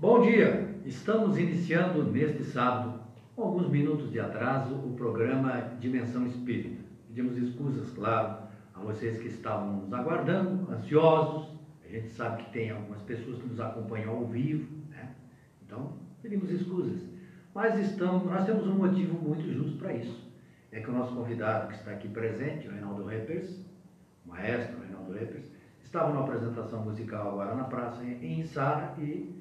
Bom dia! Estamos iniciando neste sábado, com alguns minutos de atraso, o programa Dimensão Espírita. Pedimos escusas, claro, a vocês que estavam nos aguardando, ansiosos. A gente sabe que tem algumas pessoas que nos acompanham ao vivo, né? Então, pedimos escusas. Mas estamos, nós temos um motivo muito justo para isso. É que o nosso convidado que está aqui presente, o Reinaldo Reppers, maestro Reinaldo Reppers, estava numa apresentação musical agora na praça em Sara e,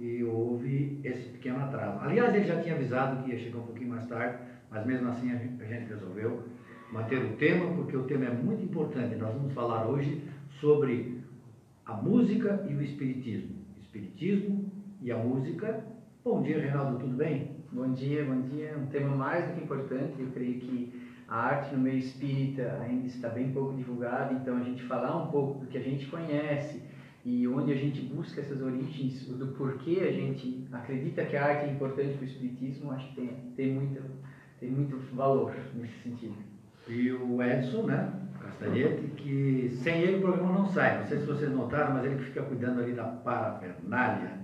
e houve esse pequeno atraso. Aliás, ele já tinha avisado que ia chegar um pouquinho mais tarde, mas mesmo assim a gente, a gente resolveu manter o tema, porque o tema é muito importante. Nós vamos falar hoje sobre a música e o espiritismo. Espiritismo e a música. Bom dia, Reinaldo, tudo bem? Bom dia, bom dia. Um tema mais do que importante. Eu creio que a arte no meio espírita ainda está bem pouco divulgada, então a gente falar um pouco do que a gente conhece e onde a gente busca essas origens, do porquê a gente acredita que a arte é importante para o espiritismo, acho que tem, tem, muito, tem muito valor nesse sentido. E o Edson, né, Castanhete, que sem ele o programa não sai. Não sei se vocês notaram, mas ele fica cuidando ali da parafernália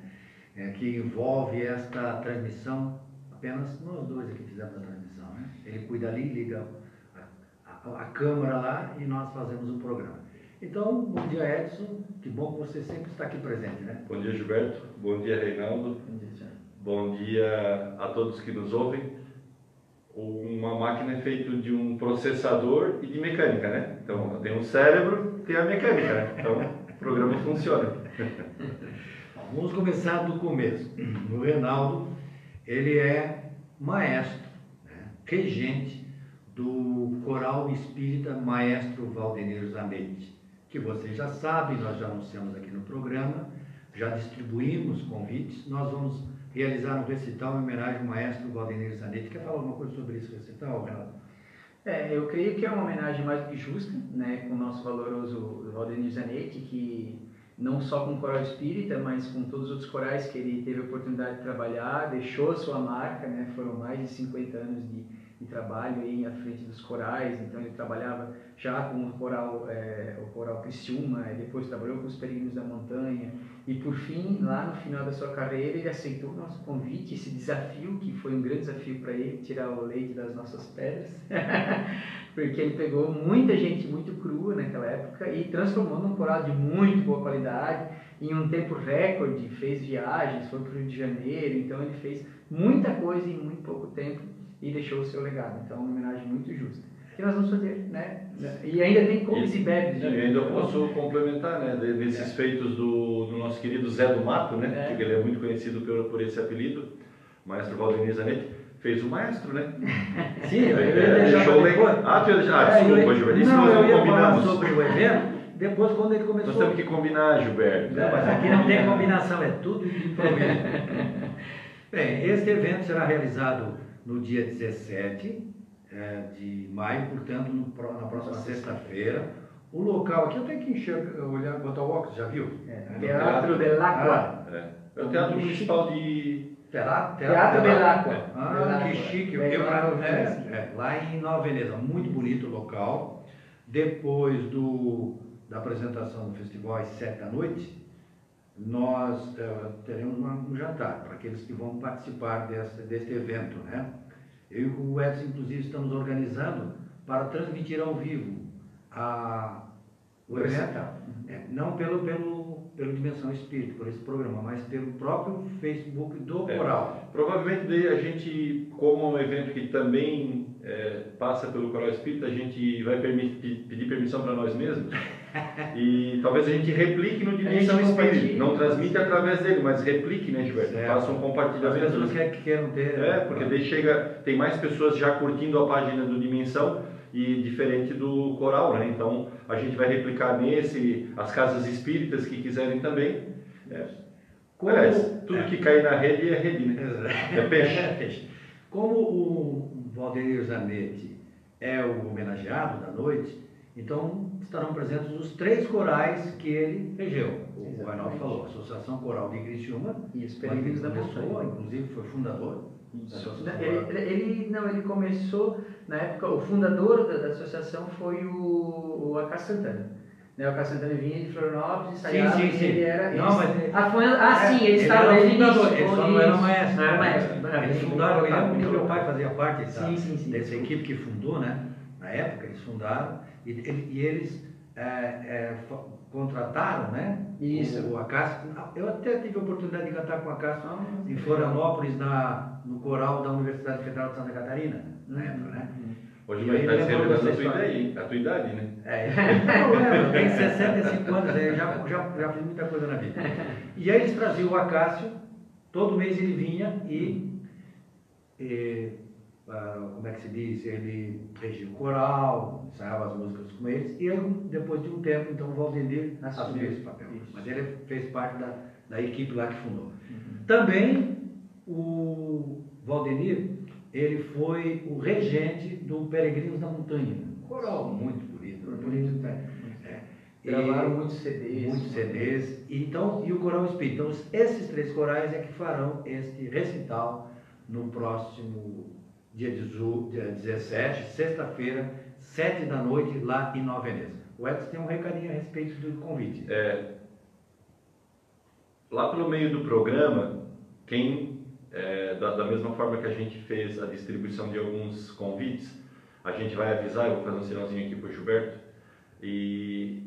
é, que envolve esta transmissão. Apenas nós dois aqui fizemos a transmissão. Né? Ele cuida ali, liga a, a, a câmera lá e nós fazemos o programa. Então, bom dia Edson, que bom que você sempre está aqui presente, né? Bom dia Gilberto, bom dia Reinaldo, Bom dia, bom dia a todos que nos ouvem. Uma máquina é feita de um processador e de mecânica, né? Então tem um cérebro, tem a mecânica, né? Então o programa funciona. Vamos começar do começo. O Reinaldo, ele é maestro, né? regente do Coral Espírita Maestro Valdenir Zanetti, que vocês já sabem, nós já anunciamos aqui no programa, já distribuímos convites, nós vamos realizar um recital em homenagem ao Maestro Valdenir Zanetti. Quer falar alguma coisa sobre esse recital, Reinaldo? É, eu creio que é uma homenagem mais do que justa, né, com o nosso valoroso Valdenir Zanetti, que não só com o coral espírita, mas com todos os outros corais que ele teve a oportunidade de trabalhar, deixou a sua marca, né, foram mais de 50 anos de, de trabalho aí à frente dos corais, então ele trabalhava já com o coral, é, o coral Criciúma, e depois trabalhou com os Peregrinos da Montanha, e por fim, lá no final da sua carreira, ele aceitou o nosso convite, esse desafio, que foi um grande desafio para ele, tirar o leite das nossas pedras, porque ele pegou muita gente muito crua naquela época e transformou num coral de muito boa qualidade, em um tempo recorde, fez viagens, foi para o Rio de Janeiro, então ele fez muita coisa em muito pouco tempo e deixou o seu legado. Então, uma homenagem muito justa. Que nós vamos fazer, né? E ainda tem comes e bebes. E né? ainda posso complementar, né, de- desses feitos do, do nosso querido Zé do Mato, né, É. porque ele é muito conhecido por, por esse apelido, Maestro Valdenir Zanetti, fez o maestro, né? Sim, eu É, deixou o legado. Ah, tu ah, É, eu desculpa, Gilberto, isso Não, nós eu não combinamos. sobre o evento, depois quando ele começou. Nós temos que combinar, Gilberto. Não, mas aqui não tem combinação, é tudo improviso. Bem, este evento será realizado no dia 17 eh, de maio, portanto, na próxima sexta-feira. O local aqui eu tenho que enxergar, olhar, botar o óculos, já viu? É, Teatro del Aqua. Ah, É. É o Teatro Municipal de... Teatro, Teatro del Aqua. Ah, que chique. É, Eu- é, Veneza. é, lá em Nova Veneza, muito bonito o local. Depois do, da apresentação do festival às sete da noite, nós eh, teremos uma- um jantar para aqueles que vão participar desse, deste evento. Né? Eu e o Edson, inclusive, estamos organizando para transmitir ao vivo a, o evento. É, não pelo, pelo, pelo Dimensão Espírita, por esse programa, mas pelo próprio Facebook do É. Coral. Provavelmente a gente, como é um evento que também é, passa pelo Coral Espírita, a gente vai pedir permissão para nós mesmos e talvez a gente replique no Dimensão compartilhe. Não transmite através dele, mas replique, né, Gilberto? Certo. Faça um As compartilhamento. pessoas que que queiram ter. É, porque daí chega, tem mais pessoas já curtindo a página do Dimensão e diferente do coral, né? Então a gente vai replicar nesse, as casas espíritas que quiserem também. É. Como- Aliás, tudo é. que cair na rede é rede, né? É peixe. É peixe. Como o Valdeir Zanetti é o homenageado da noite, então estarão presentes os três corais que ele regeu. O Exatamente. Reinaldo falou, a Associação Coral de Criciúma, E os Peregrinos ele da Montanha. inclusive foi fundador. Ele, ele- não, ele começou, na época, o fundador da, da associação foi o, o Acá Santana. Né, o Cássio Santana vinha de Florianópolis, ensaiava, sim, sim. ele era... Não, eles- mas ele- ah, ah, sim, eles estavam era desde o início. Eles só não eram isso. maestros. Não era né? maestro. Eles fundaram, eu lembro que meu pai fazia parte dessa, Sim, sim, sim. dessa equipe que fundou, né? Na época eles fundaram e, e eles é, é, contrataram, né? Isso. O, o Acácio. Eu até tive a oportunidade de cantar com o Acácio Ah, em Florianópolis, na, no coral da Universidade Federal de Santa Catarina, na época, né? Hoje E vai aí estar revelando a tua história. idade, a tua idade, né? É, não problema, eu tenho 65 anos, eu já, já, já fiz muita coisa na vida. E aí eles traziam o Acácio, todo mês ele vinha e, e, ah, como é que se diz, ele regia o coral, ensaiava as músicas com eles, e aí, depois de um tempo, então o Valdemir Assumiu. esse papel. Isso. Mas ele fez parte da, da equipe lá que fundou. Uhum. Também o Valdemir, ele foi o regente do Peregrinos da Montanha. Coral muito bonito. Por bonito. muito. É. Gravaram E- muitos CDs. muitos CDs. Então, e o Coral Espírita. Então, esses três corais é que farão este recital no próximo dia, dezo- dia 17, sexta-feira, sete da noite, lá em Nova Veneza. O Edson tem um recadinho a respeito do convite. É, lá pelo meio do programa, quem, é, da, da mesma forma que a gente fez a distribuição de alguns convites, a gente vai avisar, eu vou fazer um sinalzinho aqui para o Gilberto, e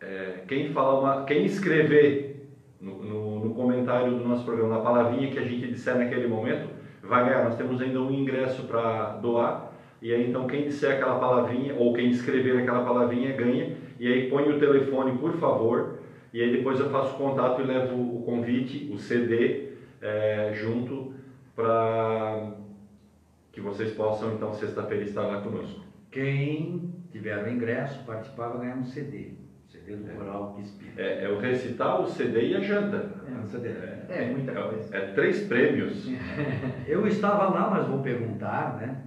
é, quem, falar uma, quem escrever no, no, no comentário do nosso programa, na palavrinha que a gente disser naquele momento, vai ganhar. Nós temos ainda um ingresso para doar, e aí então quem disser aquela palavrinha, ou quem escrever aquela palavrinha, ganha, e aí põe o telefone, por favor, e aí depois eu faço contato e levo o convite, o CD, é, junto para que vocês possam então sexta-feira estar lá conosco. Quem tiver o ingresso, participar, vai ganhar um CD. Do Coral Espírita. É, é o recital, o CD e a janta. É um CD. É, muita coisa. É, é três prêmios. Eu estava lá, mas vou perguntar, né?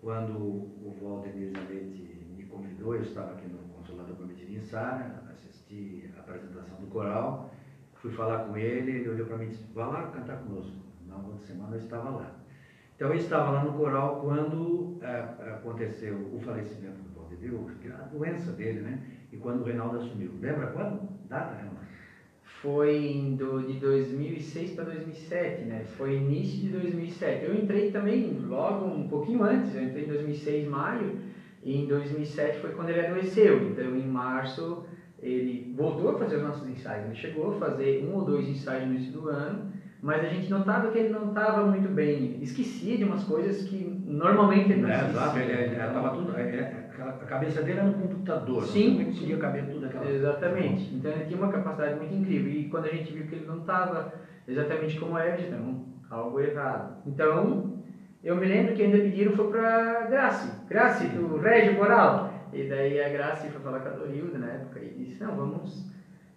Quando o Valdemir Zanetti me convidou, eu estava aqui no Consulado Prometido em Sara, assisti a apresentação do coral, fui falar com ele, ele olhou para mim e disse, vá lá cantar conosco. Na outra semana eu estava lá. Então eu estava lá no coral quando aconteceu o falecimento do Valdemir, a doença dele, né? E quando o Reinaldo assumiu. Lembra quando? Data, Reinaldo? Foi do, de 2006 para 2007, né? Foi início de 2007. Eu entrei também logo um pouquinho antes, eu entrei em 2006, maio, e em 2007 foi quando ele adoeceu. Então, em março, ele voltou a fazer os nossos ensaios. Ele chegou a fazer um ou dois ensaios no início do ano, mas a gente notava que ele não estava muito bem. Esquecia de umas coisas que normalmente ele não É, esquecia. exato, ele, ele, tava tudo, é, aquela- a cabeça dele era no computador, Sim. não conseguia caber tudo aquela Exatamente. Então ele tinha uma capacidade muito incrível. E quando a gente viu que ele não estava exatamente como era, então algo errado. Então eu me lembro que ainda pediram foi para Grace. Grace, do Régio Coral. E daí a Grace foi falar com a Dorilda na época e disse, não, vamos.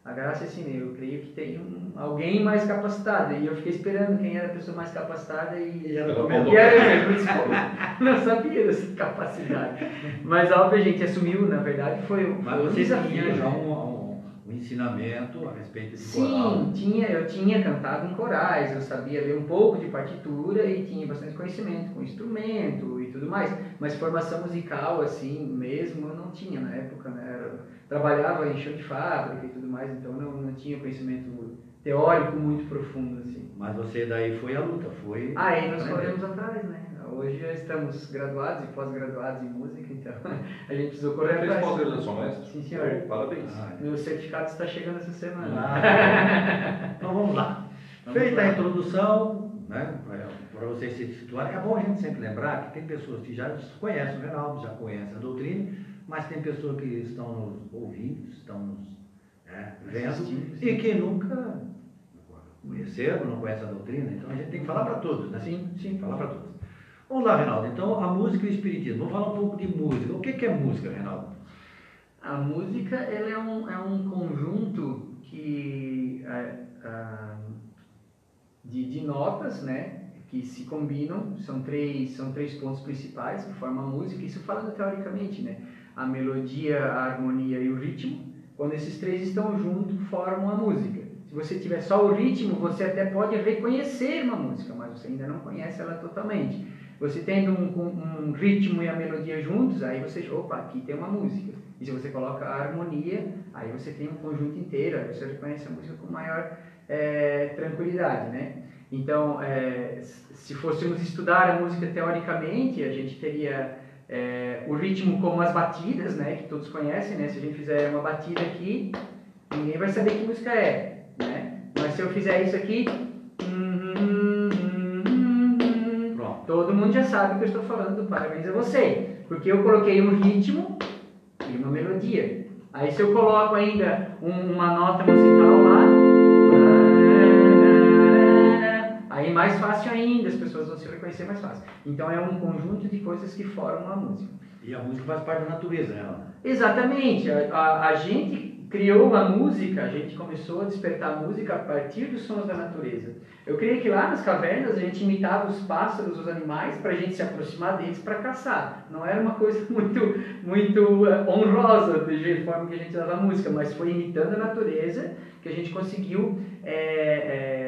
A Grace, assim, eu creio que tem um, alguém mais capacitado. E eu fiquei esperando quem era a pessoa mais capacitada e, era Pelo como- menos. e era eu, não sabia dessa capacidade. Mas óbvio, a gente assumiu, na verdade, foi, foi Mas você desafio. tinha já né? um, um, um ensinamento a respeito de Sim, coral. tinha, eu tinha cantado em corais, eu sabia ler um pouco de partitura e tinha bastante conhecimento com instrumento e tudo mais, mas formação musical assim mesmo eu não tinha na época, né? Eu trabalhava em show de fábrica e tudo mais, então não, não tinha conhecimento teórico muito profundo assim. Mas você daí foi à luta, foi. Aí nós aprender. corremos atrás, né? Hoje já estamos graduados e pós-graduados em música, então a gente precisou correr Fez atrás. pós-graduação, mestre? Sim, senhor. Parabéns. Ah, Meu certificado está chegando essa semana. Ah, então vamos lá. Vamos Feita lá. a introdução, né, para vocês se situarem, é bom a gente sempre lembrar que tem pessoas que já conhecem o Reinaldo, já conhecem a doutrina, mas tem pessoas que estão nos ouvindo, estão nos né, vendo e que nunca conheceram, não conhecem a doutrina, então a gente tem que falar para todos, né? Sim, sim. Falar para todos. Vamos lá, Reinaldo. Então, a música e o espiritismo. Vamos falar um pouco de música. O que que é música, Reinaldo? A música ela é, um, é um conjunto que, é, ah, de, de notas, né? Que se combinam, são três, são três pontos principais que formam a música, isso falando teoricamente, né? A melodia, a harmonia e o ritmo. Quando esses três estão juntos, formam a música. Se você tiver só o ritmo, você até pode reconhecer uma música, mas você ainda não conhece ela totalmente. Você tendo um, um- ritmo e a melodia juntos, aí você, opa, aqui tem uma música. e se você coloca a harmonia, aí você tem um conjunto inteiro, aí você reconhece a música com maior é, tranquilidade, né? Então, é, se fôssemos estudar a música teoricamente, a gente teria é, o ritmo como as batidas, né, que todos conhecem, né? Se a gente fizer uma batida aqui, ninguém vai saber que música é, né? Mas se eu fizer isso aqui, Pronto. todo mundo já sabe que eu estou falando parabéns a você, porque eu coloquei um ritmo e uma melodia. Aí se eu coloco ainda um, uma nota musical lá, aí mais fácil ainda, as pessoas vão se reconhecer mais fácil. Então é um conjunto de coisas que formam a música. E a música faz parte da natureza, né? Exatamente. A, a, a gente criou a música, a gente começou a despertar a música a partir dos sons da natureza. Eu creio que lá nas cavernas a gente imitava os pássaros, os animais, para a gente se aproximar deles para caçar. Não era uma coisa muito, muito eh, honrosa de forma que a gente usava a música, mas foi imitando a natureza que a gente conseguiu é, é,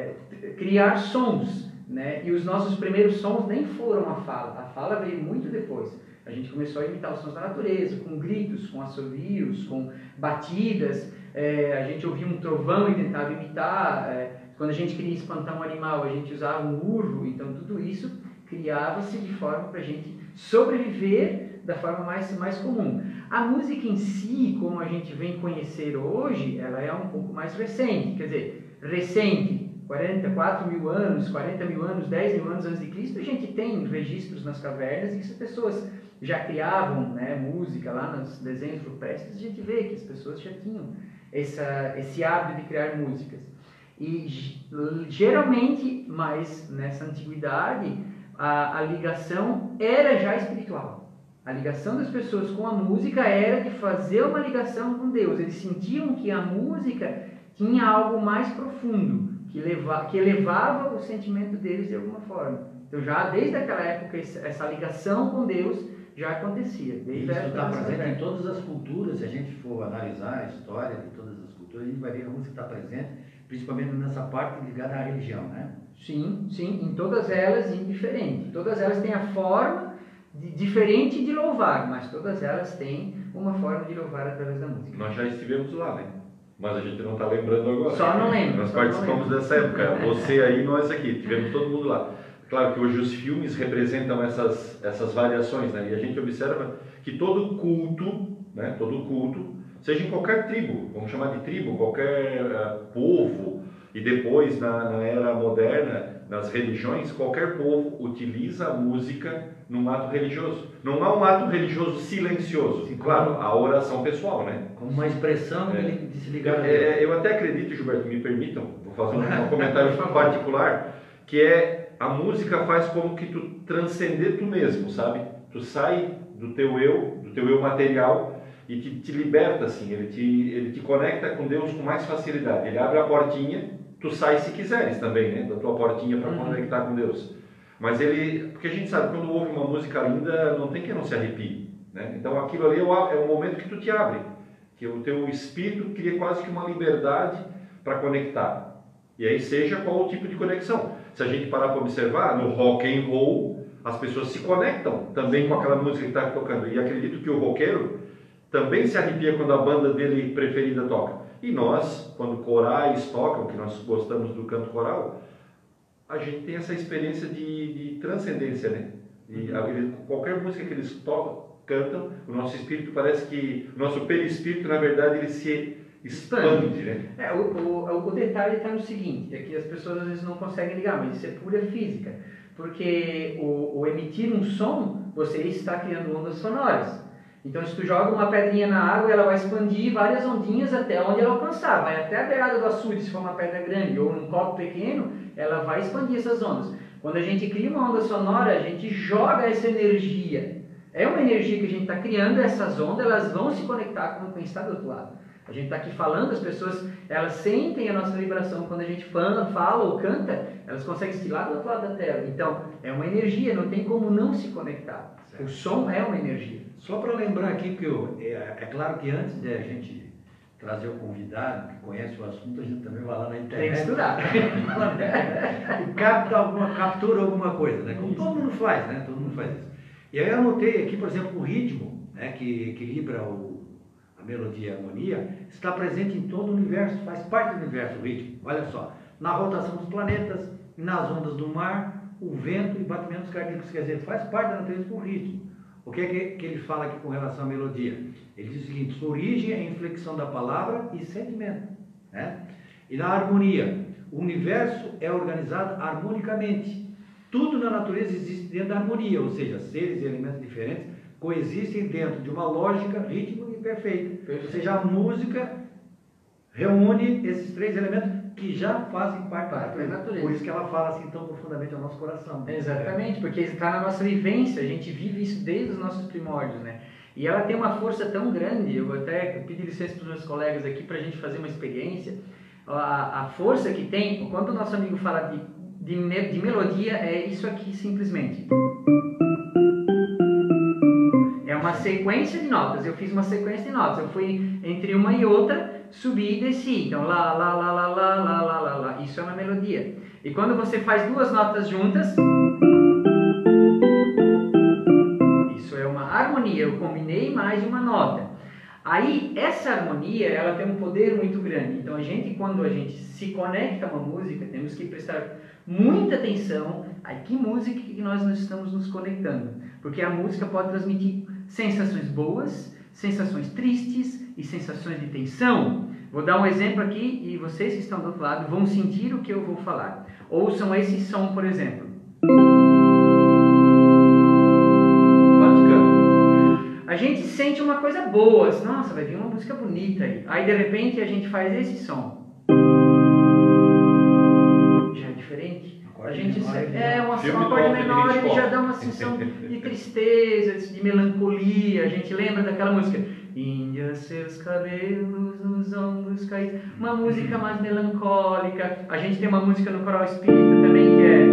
criar sons. Né? E os nossos primeiros sons nem foram a fala, a fala veio muito depois. A gente começou a imitar os sons da natureza, com gritos, com assovios, com batidas. É, a gente ouvia um trovão e tentava imitar. É, quando a gente queria espantar um animal, a gente usava um urro. Então, tudo isso criava-se de forma para a gente sobreviver da forma mais, mais comum. A música em si, como a gente vem conhecer hoje, ela é um pouco mais recente. Quer dizer, recente, 44 mil anos, 40 mil anos, 10 mil anos antes de Cristo, a gente tem registros nas cavernas em que as pessoas já criavam né, música lá nos desenhos rupestres, a gente vê que as pessoas já tinham essa, esse hábito de criar músicas. E geralmente, mais nessa antiguidade, a, a ligação era já espiritual. A ligação das pessoas com a música era de fazer uma ligação com Deus. Eles sentiam que a música tinha algo mais profundo, que, leva, que elevava o sentimento deles de alguma forma. Então, já desde aquela época, essa ligação com Deus já acontecia. Desde Isso está presente em todas as culturas, se a gente for analisar a história de todas as culturas, a gente vai ver que a música está presente, principalmente nessa parte ligada à religião, né? Sim, sim, em todas elas indiferente. Todas elas têm a forma de, diferente de louvar, mas todas elas têm uma forma de louvar através da música. Nós já estivemos lá, né? Mas a gente não está lembrando agora. Só não lembro. Nós participamos dessa época. Você aí, nós aqui. Tivemos todo mundo lá. Claro que hoje os filmes representam essas, essas variações, né? E a gente observa que todo culto, né? Todo culto, seja em qualquer tribo, vamos chamar de tribo, qualquer uh, povo, e depois na, na, era moderna, nas religiões, qualquer povo utiliza a música num ato religioso. Não há um ato religioso silencioso. Sim, claro, a oração pessoal, né? Como uma expressão é. de se ligar. É, eu até acredito, Gilberto, me permitam, vou fazer um, um comentário particular, que é a música faz como que tu transcender tu mesmo, sabe? Tu sai do teu eu, do teu eu material e te, te liberta assim, ele te, ele te conecta com Deus com mais facilidade. Ele abre a portinha, tu sai se quiseres também, né? Da tua portinha para uhum. conectar com Deus. Mas ele, porque a gente sabe, quando ouve uma música linda, não tem que não se arrepie, né? Então aquilo ali é o é momento que tu te abre, que o teu espírito cria quase que uma liberdade para conectar. E aí seja qual o tipo de conexão se a gente parar para observar, no rock and roll, as pessoas se conectam também com aquela música que está tocando. E acredito que o roqueiro também se arrepia quando a banda dele preferida toca. E nós, quando corais tocam, que nós gostamos do canto coral, a gente tem essa experiência de, de transcendência, né? E uhum. qualquer música que eles tocam, cantam, o nosso espírito parece que, o nosso perispírito, na verdade, ele se expande, né? É, o, o, o detalhe está no seguinte, é que as pessoas às vezes não conseguem ligar, mas isso é pura física. Porque o, o emitir um som, você está criando ondas sonoras. Então, se tu joga uma pedrinha na água, ela vai expandir várias ondinhas até onde ela alcançar. Vai até a beirada do açude, se for uma pedra grande, ou num copo pequeno, ela vai expandir essas ondas. Quando a gente cria uma onda sonora, a gente joga essa energia. É uma energia que a gente está criando, essas ondas elas vão se conectar com quem está do outro lado. A gente está aqui falando, as pessoas elas sentem a nossa vibração quando a gente fala, fala ou canta, elas conseguem estilar do outro lado da tela. Então, é uma energia, não tem como não se conectar. Certo. O som é uma energia. Só para lembrar aqui, que eu, é, é, claro que antes de a gente trazer o convidado que conhece o assunto, a gente também vai lá na internet. Tem que estudar. capta alguma, captura alguma coisa, né? Como todo mundo faz, né? Todo mundo faz isso. E aí eu anotei aqui, por exemplo, o ritmo, né? que equilibra o a melodia e a harmonia, está presente em todo o universo, faz parte do universo o ritmo. Olha só, na rotação dos planetas, nas ondas do mar, o vento e batimentos cardíacos, quer dizer, faz parte da natureza do ritmo. O que é que, que ele fala aqui com relação à melodia? Ele diz o seguinte: sua origem é a inflexão da palavra e sentimento. Né? E na harmonia, o universo é organizado harmonicamente. Tudo na natureza existe dentro da harmonia, ou seja, seres e elementos diferentes coexistem dentro de uma lógica rítmica e perfeita. Ou seja, a música reúne esses três elementos que já fazem parte da natureza. Por isso que ela fala assim tão profundamente ao nosso coração. Exatamente, porque está na nossa vivência, a gente vive isso desde os nossos primórdios, né? E ela tem uma força tão grande, eu vou até pedir licença para os meus colegas aqui para a gente fazer uma experiência. A, a força que tem, quando o nosso amigo fala de, de, de melodia, é isso aqui simplesmente. Uma sequência de notas, eu fiz uma sequência de notas, eu fui entre uma e outra subir e descer. Então, lá, lá, lá, lá, lá, lá, lá, lá, lá. Isso é uma melodia. E quando você faz duas notas juntas, isso é uma harmonia. Eu combinei mais de uma nota. Aí, essa harmonia, ela tem um poder muito grande. Então, a gente, quando a gente se conecta a uma música, temos que prestar muita atenção a que música que nós estamos nos conectando. Porque a música pode transmitir sensações boas, sensações tristes e sensações de tensão. Vou dar um exemplo aqui e vocês que estão do outro lado vão sentir o que eu vou falar. Ouçam esse som, por exemplo. A gente sente uma coisa boa, assim, nossa, vai vir uma música bonita aí. Aí de repente a gente faz esse som. Já é diferente. A gente é uma, um acorde menor, ele já dá uma sensação de tristeza, de melancolia. A gente lembra daquela música. Índia, seus cabelos nos ombros caídos. Uma música mais melancólica. A gente tem uma música no coral espírita também que é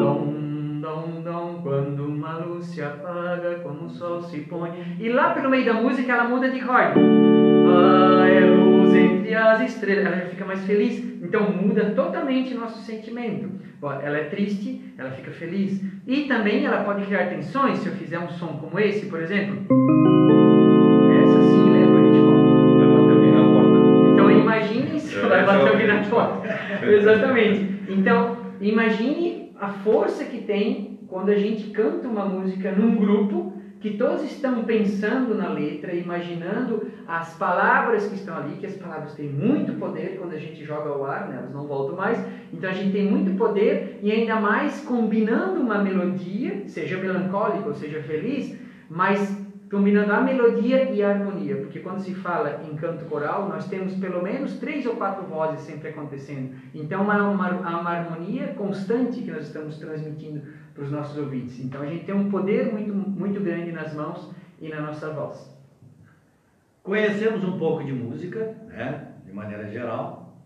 Dom, dom, dom, quando uma luz se apaga, como o sol se põe. E lá pelo meio da música ela muda de acorde. Ah, é luz entre as estrelas. Ela já fica mais feliz. Então muda totalmente nosso sentimento. Ela é triste, ela fica feliz. E também ela pode criar tensões. Se eu fizer um som como esse, por exemplo. Essa sim lembra a gente Vai bater alguém na porta. Então imagine se vai bater alguém na porta. Exatamente. Então imagine a força que tem quando a gente canta uma música num grupo que todos estão pensando na letra, imaginando as palavras que estão ali, que as palavras têm muito poder quando a gente joga ao ar, né? elas não voltam mais. Então a gente tem muito poder e ainda mais combinando uma melodia, seja melancólica ou seja feliz, mas combinando a melodia e a harmonia, porque quando se fala em canto coral, nós temos pelo menos três ou quatro vozes sempre acontecendo. Então há uma, há uma harmonia constante que nós estamos transmitindo para os nossos ouvintes. Então a gente tem um poder muito, muito grande nas mãos e na nossa voz. Conhecemos um pouco de música, né, de maneira geral,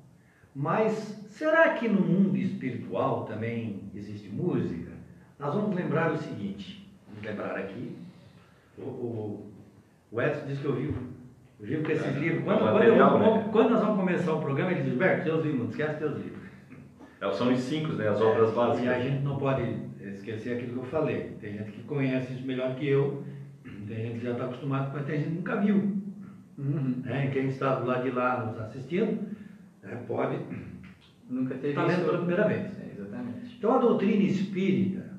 mas será que no mundo espiritual também existe música? Nós vamos lembrar o seguinte, vamos lembrar aqui, o, o, o Edson disse que eu vivo, eu vivo com esses É, livros. é Quando, quando, material, vou- né? quando nós vamos começar o programa, ele diz, Berto, teus livros, não esquece teus livros. É, São os cinco, né? As obras E a básicas. gente não pode esquecer aquilo que eu falei. Tem gente que conhece isso melhor que eu, tem gente que já está acostumado, mas tem gente que nunca viu. Né? Quem está do lado de lá nos assistindo, né, pode Nunca teve Tá lendo isso. pela primeira vez. É, exatamente. Então a doutrina espírita,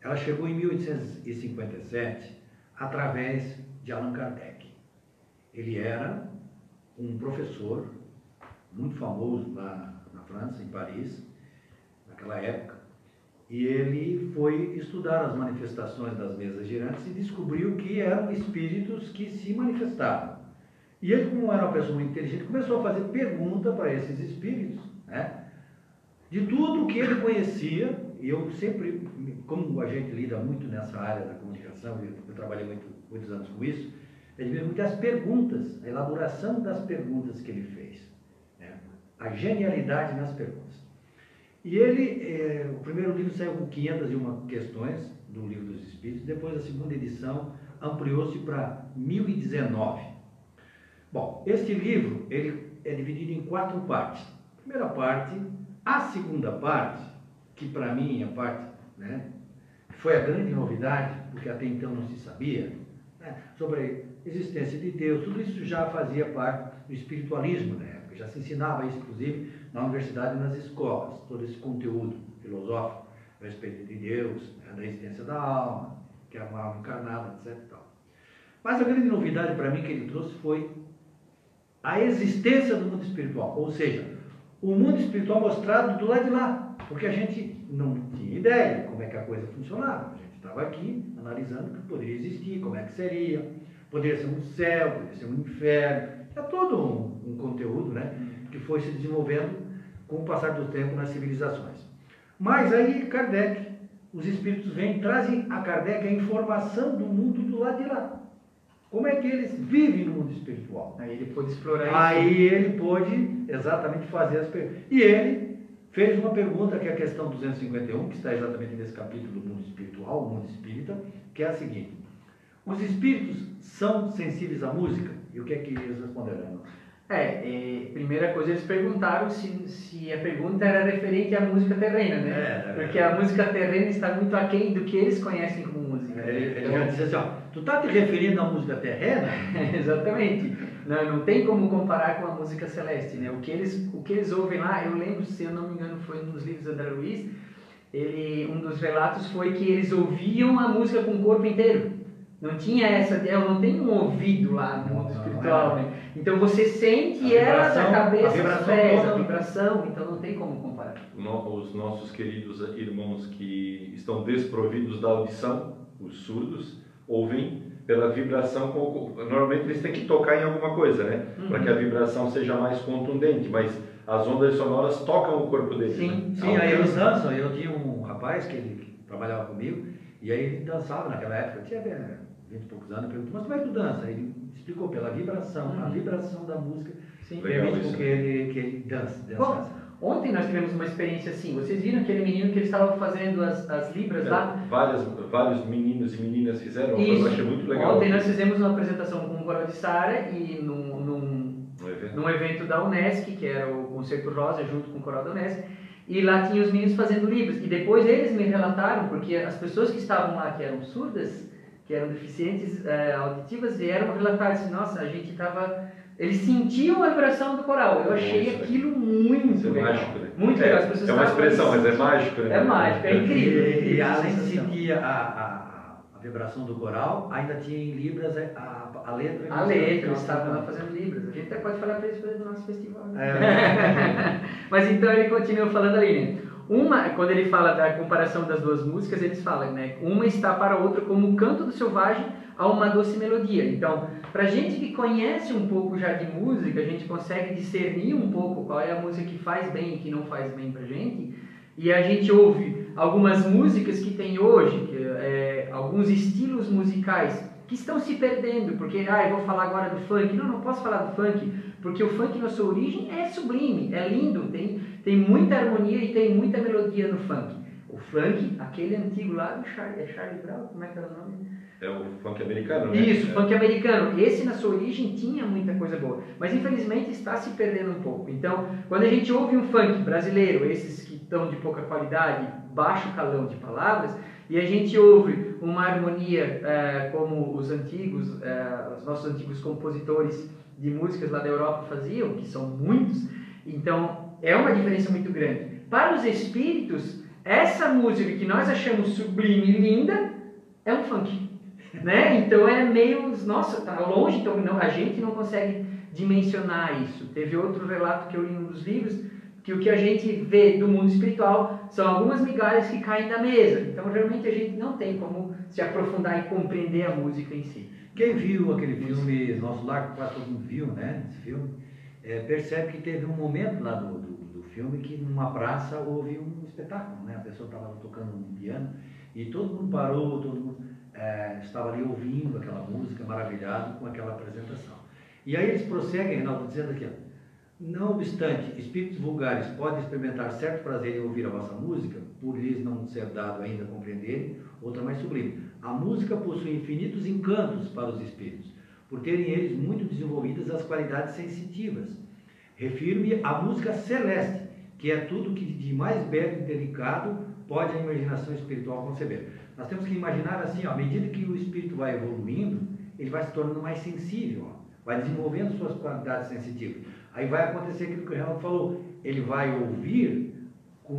ela chegou em 1857 através de Allan Kardec. Ele era um professor muito famoso lá na França, em Paris, naquela época, e ele foi estudar as manifestações das mesas girantes e descobriu que eram espíritos que se manifestavam. E ele, como era uma pessoa muito inteligente, começou a fazer pergunta para esses espíritos, né? de tudo que ele conhecia, e eu sempre, como a gente lida muito nessa área da comunicação, eu, trabalhei muito, muitos anos com isso, ele vê muitas perguntas, a elaboração das perguntas que ele fez, né? a genialidade nas perguntas. E ele, eh, o primeiro livro saiu com 501 questões do Livro dos Espíritos, depois a segunda edição ampliou-se para 1019. Bom, este livro ele é dividido em quatro partes. Primeira parte, a segunda parte, que para mim é a parte, né, foi a grande novidade, porque até então não se sabia, né, sobre existência de Deus, tudo isso já fazia parte do espiritualismo na época, já se ensinava isso, inclusive, na universidade e nas escolas, todo esse conteúdo filosófico a respeito de Deus, né, da existência da alma, que é uma alma encarnada, etc. Mas a grande novidade para mim que ele trouxe foi a existência do mundo espiritual, ou seja, o mundo espiritual mostrado do lado de lá, porque a gente não tinha ideia como é que a coisa funcionava. A gente estava aqui analisando o que poderia existir, como é que seria, poderia ser um céu, poderia ser um inferno, é todo um, um conteúdo né, que foi se desenvolvendo com o passar do tempo nas civilizações. Mas aí Kardec, os espíritos vêm, trazem a Kardec a informação do mundo do lado de lá. Como é que eles vivem no mundo espiritual? Aí ele pôde explorar Aí isso. ele pôde exatamente fazer as perguntas. E ele fez uma pergunta, que é a questão 251, que está exatamente nesse capítulo do mundo espiritual, o mundo espírita, que é a seguinte: Os espíritos são sensíveis à música? E o que é que eles responderam? É, primeira coisa, eles perguntaram se, se a pergunta era referente à música terrena, né? É, é Porque a música terrena está muito aquém do que eles conhecem como música. É, ele então, já disse assim, ó, tu tá te referindo à música terrena? Exatamente. Não, não tem como comparar com a música celeste, né? O que, eles, o que eles ouvem lá, eu lembro, se eu não me engano, foi dos livros do André Luiz, ele, um dos relatos foi que eles ouviam a música com o corpo inteiro. Não tinha essa, eu não tenho um ouvido lá no mundo espiritual, é. né? Então você sente ela da cabeça aos pés, a vibração, então não tem como comparar. Os nossos queridos irmãos que estão desprovidos da audição, os surdos, ouvem pela vibração, normalmente eles têm que tocar em alguma coisa, né? Uhum. Para que a vibração seja mais contundente, mas as ondas sonoras tocam o corpo deles. Sim, né? sim aí eles dançam. Eu tinha um rapaz que ele trabalhava comigo, e aí ele dançava naquela época, tinha 20 e poucos anos, perguntou, mas como é que tu dança? Ele explicou pela vibração, uhum. a vibração da música Sim. permite com que ele, que ele dance, Bom, ontem nós tivemos uma experiência assim, vocês viram aquele menino que eles estavam fazendo as, as libras é, lá? Várias, vários meninos e meninas fizeram, Isso. eu achei muito legal. Ontem nós fizemos uma apresentação com o Coral de Sara e num, num, evento. num evento da Unesc, que era o Concerto Rosa, junto com o Coral da Unesc, e lá tinha os meninos fazendo libras. E depois eles me relataram, porque as pessoas que estavam lá, que eram surdas, que eram deficientes é, auditivas vieram relatar assim, nossa, a gente estava... Eles sentiam a vibração do coral. Eu achei nossa, aquilo muito Isso é legal. mágico, né? Muito é, legal. As pessoas é uma expressão, mas é mágico, né? É mágico, é incrível. E, e além de sentir a, a, a, vibração do coral, ainda tinha em Libras a, a, a letra. A letra, eles estavam lá fazendo Libras. A gente até pode falar para eles fazer do nosso festival. Né? É. mas então ele continua falando ali, né? Uma, quando ele fala da comparação das duas músicas, eles falam, né? Uma está para a outra como um canto do selvagem a uma doce melodia. Então, para gente que conhece um pouco já de música, a gente consegue discernir um pouco qual é a música que faz bem e que não faz bem para gente. E a gente ouve algumas músicas que tem hoje, que, é, alguns estilos musicais que estão se perdendo, porque, ah, eu vou falar agora do funk. Não, não posso falar do funk, porque o funk na sua origem é sublime, é lindo, tem tem muita harmonia e tem muita melodia no funk. O funk, aquele antigo lá do Charlie, é Charlie Brown, como é que era o nome? É o funk americano, né? Isso, é. funk americano. Esse, na sua origem, tinha muita coisa boa. Mas, infelizmente, está se perdendo um pouco. Então, quando a gente ouve um funk brasileiro, esses que estão de pouca qualidade, baixo calão de palavras, e a gente ouve uma harmonia é, como os antigos, é, os nossos antigos compositores de músicas lá da Europa faziam, que são muitos, então é uma diferença muito grande. Para os espíritos, essa música que nós achamos sublime e linda é um funk. Né? Então é meio, nossa, tá longe, então não, a gente não consegue dimensionar isso. Teve outro relato que eu li num dos livros, que o que a gente vê do mundo espiritual são algumas migalhas que caem da mesa. Então realmente a gente não tem como se aprofundar e compreender a música em si. Quem viu aquele filme Nosso Lar, quase todo mundo viu, né? Esse filme é, percebe que teve um momento lá do, do, do, filme que numa praça houve um espetáculo, né? A pessoa estava tocando um piano e todo mundo parou, todo mundo é, estava ali ouvindo aquela música, maravilhado com aquela apresentação. E aí eles prosseguem, Reinaldo, dizendo aqui, ó, não obstante, espíritos vulgares podem experimentar certo prazer em ouvir a vossa música, por lhes não ser dado ainda compreender outra mais sublime. A música possui infinitos encantos para os espíritos por terem eles muito desenvolvidas as qualidades sensitivas. Refiro-me à música celeste, que é tudo que de mais belo e delicado pode a imaginação espiritual conceber. Nós temos que imaginar assim, ó, à medida que o espírito vai evoluindo, ele vai se tornando mais sensível, ó, vai desenvolvendo suas qualidades sensitivas. Aí vai acontecer aquilo que o Renato falou, ele vai ouvir com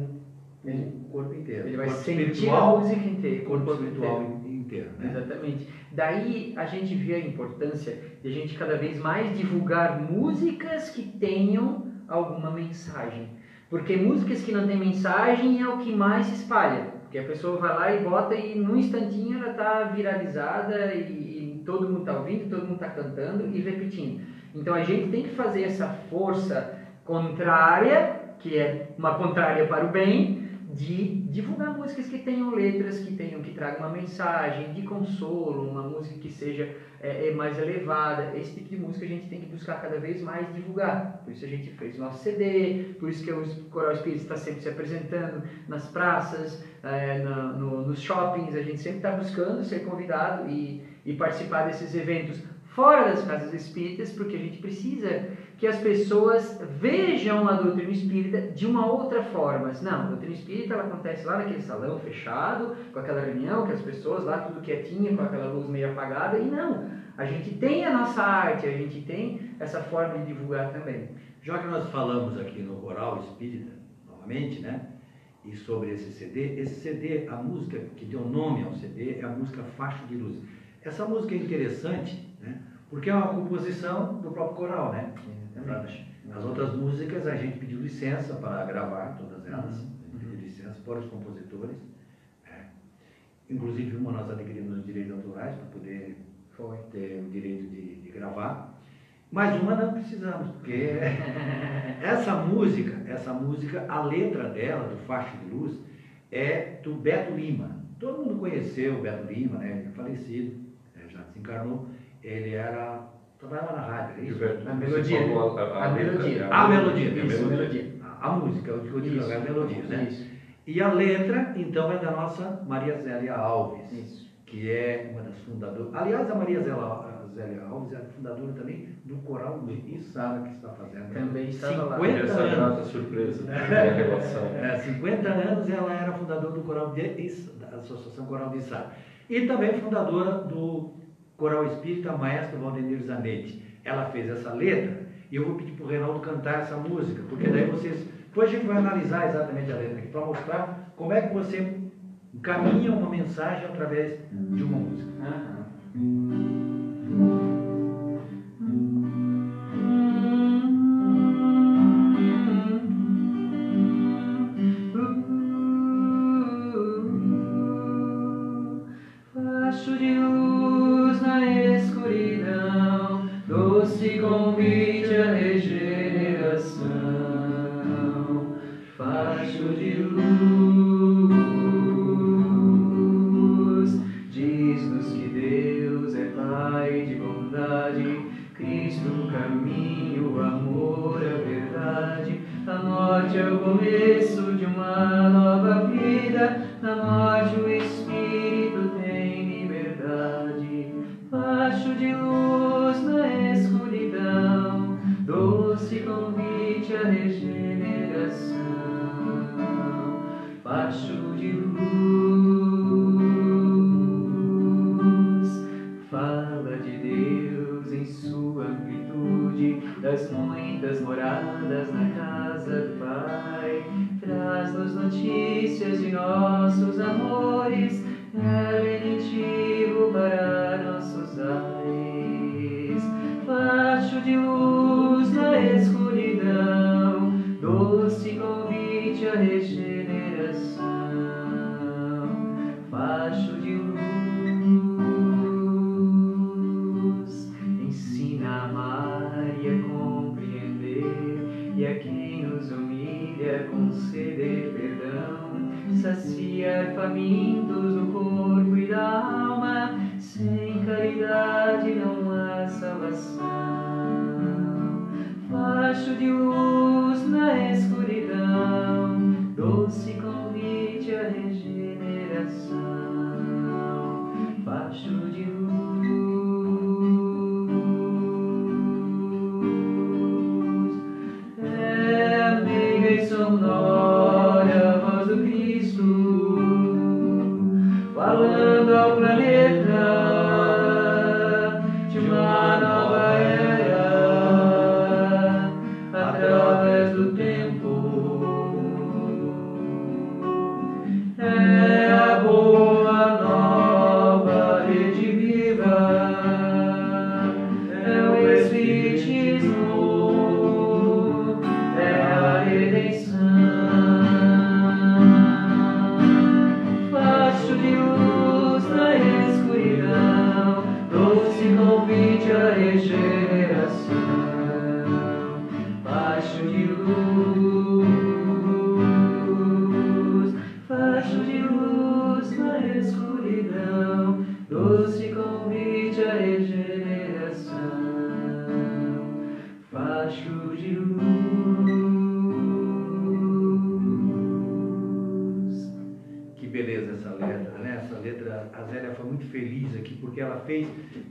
o corpo inteiro. Ele vai corpo sentir a música inteira, corpo espiritual inteiro. Inteiro. né? Exatamente. Daí a gente vê a importância de a gente cada vez mais divulgar músicas que tenham alguma mensagem. Porque músicas que não têm mensagem é o que mais se espalha. Porque a pessoa vai lá e bota e num instantinho ela está viralizada e, e todo mundo está ouvindo, todo mundo está cantando e repetindo. Então a gente tem que fazer essa força contrária, que é uma contrária para o bem, de divulgar músicas que tenham letras, que tenham, que tragam uma mensagem de consolo, uma música que seja é, é mais elevada. Esse tipo de música a gente tem que buscar cada vez mais divulgar. Por isso a gente fez o nosso CD, por isso que o Coral Espírito está sempre se apresentando nas praças, é, no, nos shoppings, a gente sempre está buscando ser convidado e, e participar desses eventos fora das casas espíritas, porque a gente precisa que as pessoas vejam a doutrina espírita de uma outra forma. Não, a doutrina espírita ela acontece lá naquele salão fechado, com aquela reunião, que as pessoas lá tudo quietinha, com aquela luz meio apagada, e não. A gente tem a nossa arte, a gente tem essa forma de divulgar também. Já que nós falamos aqui no Coral Espírita, novamente, né? E sobre esse CD, esse CD, a música que deu nome ao CD é a música Faixa de Luz. Essa música é interessante? Porque é uma composição do próprio coral, né? Exatamente. As outras músicas a gente pediu licença para gravar todas elas, Uhum. gente pediu licença para os compositores. né? Inclusive uma nós adquirimos os direitos autorais para poder Foi. ter o direito de, de gravar. Mas uma não precisamos, porque essa música, essa música, a letra dela, do Faixa de Luz, é do Beto Lima. Todo mundo conheceu o Beto Lima, né? Ele é falecido, né? já desencarnou. Ele era. trabalhava na rádio, é isso? Gilberto, A melodia. a, a, A melodia. A melodia, é a Isso, melodia. melodia. A, música, o que eu digo, é a melodia, né? Isso. E a letra, então, é da nossa Maria Zélia Alves. Isso. que é uma das fundadoras. Aliás, a Maria Zélia, Zélia Alves é fundadora também do Coral de Içara, que está fazendo Também estava lá. 50 Essa grata surpresa da relação. É, 50 anos ela era fundadora do Coral de da Associação Coral de Içara. E também fundadora do Coral Espírita Maestro Valdemir Zanetti. Ela fez essa letra e eu vou pedir para o Reinaldo cantar essa música, porque daí vocês. Depois a gente vai analisar exatamente a letra aqui para mostrar como é que você encaminha uma mensagem através de uma música. Aham. Facho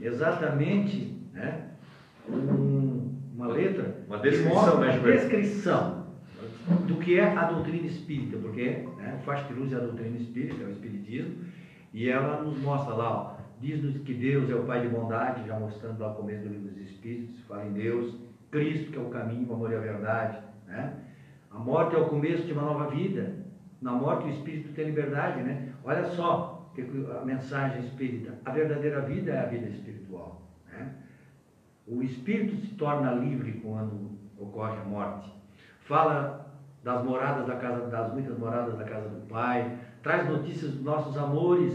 exatamente, né? Um, uma letra Uma que descrição, né, uma descrição do que é a doutrina espírita, porque né, o faixa de luz é a doutrina espírita, é o espiritismo, e ela nos mostra lá, diz-nos que Deus é o Pai de bondade, já mostrando lá o começo do livro dos Espíritos, fala em Deus, Cristo que é o caminho, o amor e a verdade, né? A morte é o começo de uma nova vida. Na morte o espírito tem liberdade, né? Olha só que a mensagem espírita. A verdadeira vida é a vida espiritual, né? O espírito se torna livre quando ocorre a morte. Fala das moradas da casa, das muitas moradas da casa do Pai, traz notícias dos nossos amores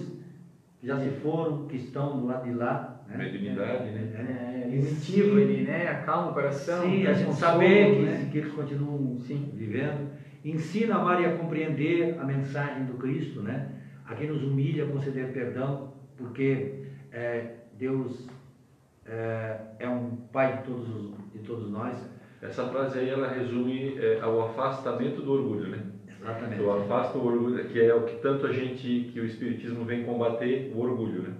que já se foram, que estão do lado de lá, né? Mediunidade, né? É, intuitivo, ele né, acalma o coração, Sim, a gente consolo, saber que, né? que eles continuam Sim. vivendo. Ensina a e a compreender a mensagem do Cristo, né? A quem nos humilha, conceder perdão, porque é, Deus é, é um Pai de todos, os, de todos nós. Essa frase aí ela resume é, o afastamento do orgulho, né? Exatamente. Então afasta o orgulho, que é o que tanto a gente, que o Espiritismo vem combater, o orgulho, né?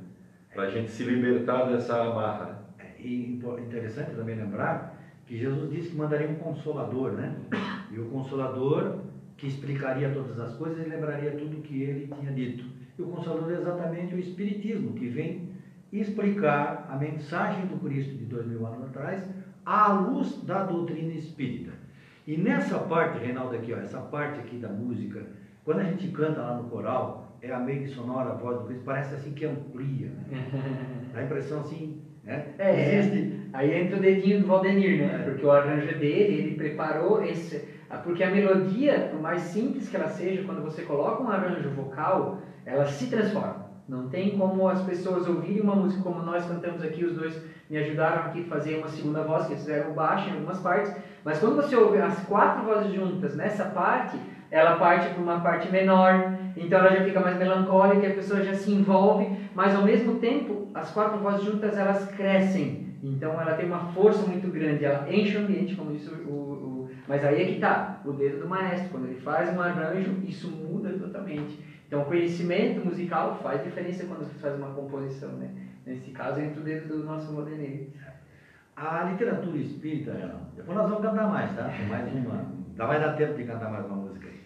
Para a gente se libertar dessa amarra. É, E interessante também lembrar que Jesus disse que mandaria um consolador, né? E o consolador que explicaria todas as coisas e lembraria tudo que ele tinha dito. E o consolador é exatamente o Espiritismo, que vem explicar a mensagem do Cristo de dois mil anos atrás à luz da doutrina espírita. E nessa parte, Reinaldo, aqui, ó, essa parte aqui da música, quando a gente canta lá no coral, é a meio que sonora a voz do Cristo, parece assim que amplia, né? Dá a impressão assim, né? É, Existe Aí entra o dedinho do Valdenir, né? É. Porque o arranjo é dele, ele preparou esse. Ah, Porque a melodia, por mais simples que ela seja, quando você coloca um arranjo vocal, ela se transforma. Não tem como as pessoas ouvirem uma música como nós cantamos aqui, os dois me ajudaram aqui a fazer uma segunda voz, que fizeram baixo em algumas partes. Mas quando você ouve as quatro vozes juntas nessa parte, ela parte para uma parte menor, então ela já fica mais melancólica, a pessoa já se envolve, mas ao mesmo tempo, as quatro vozes juntas elas crescem. Então ela tem uma força muito grande, ela enche o ambiente, como disse o, o- Mas aí é que tá, o dedo do maestro. Quando ele faz um arranjo, isso muda totalmente. Então o conhecimento musical faz diferença quando você faz uma composição, né? Nesse caso, entra o dedo do nosso modelinho. A literatura espírita, depois nós vamos cantar mais, tá? Tem mais uma. Vai dar tempo de cantar mais uma música aí.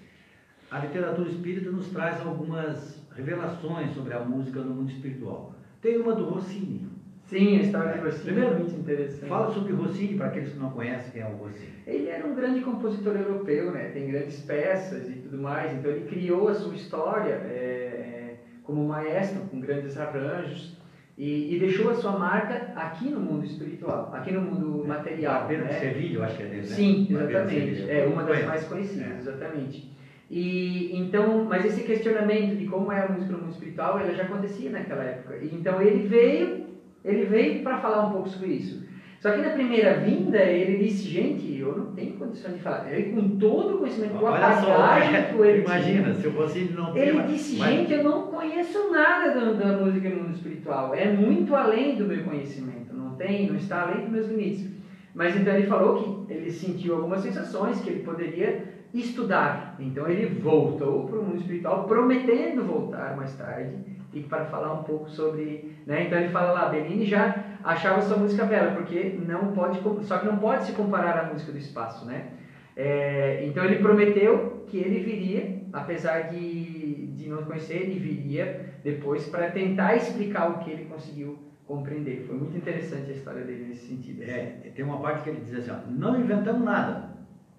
A literatura espírita nos traz algumas revelações sobre a música no mundo espiritual. Tem uma do Rossini. Sim, a história de Rossini é muito interessante. Fala sobre Rossini, para aqueles que não conhecem quem é o Rossini. Ele era um grande compositor europeu, né? Tem grandes peças e tudo mais. Então ele criou a sua história é, é, como maestro, com grandes arranjos e, e deixou a sua marca aqui no mundo espiritual, aqui no mundo material. Barbeiro de né? Sevilha, eu acho que é dele, né? Sim, de exatamente. É uma das mais conhecidas, É. exatamente. E então, mas esse questionamento de como é a música no mundo espiritual, ela já acontecia naquela época. E, então ele veio, ele veio para falar um pouco sobre isso. Só que na primeira vinda ele disse, gente, eu não tenho condição de falar. Ele com todo o conhecimento, com a bagagem que ele imagina, se o Rossini não ele disse, mas- gente, eu não conheço nada da, da música no mundo espiritual. É muito além do meu conhecimento. Não tem, não está além dos meus limites. Mas então ele falou que ele sentiu algumas sensações que ele poderia estudar. Então ele voltou para o mundo espiritual, prometendo voltar mais tarde e para falar um pouco sobre, né? Então ele fala lá, Bellini já achava sua música bela, porque não pode, só que não pode se comparar à música do espaço, né? É, então ele prometeu que ele viria, apesar de, de não conhecer, ele viria depois para tentar explicar o que ele conseguiu compreender. Foi muito interessante a história dele nesse sentido. É, tem uma parte que ele diz assim, ó, não inventamos nada.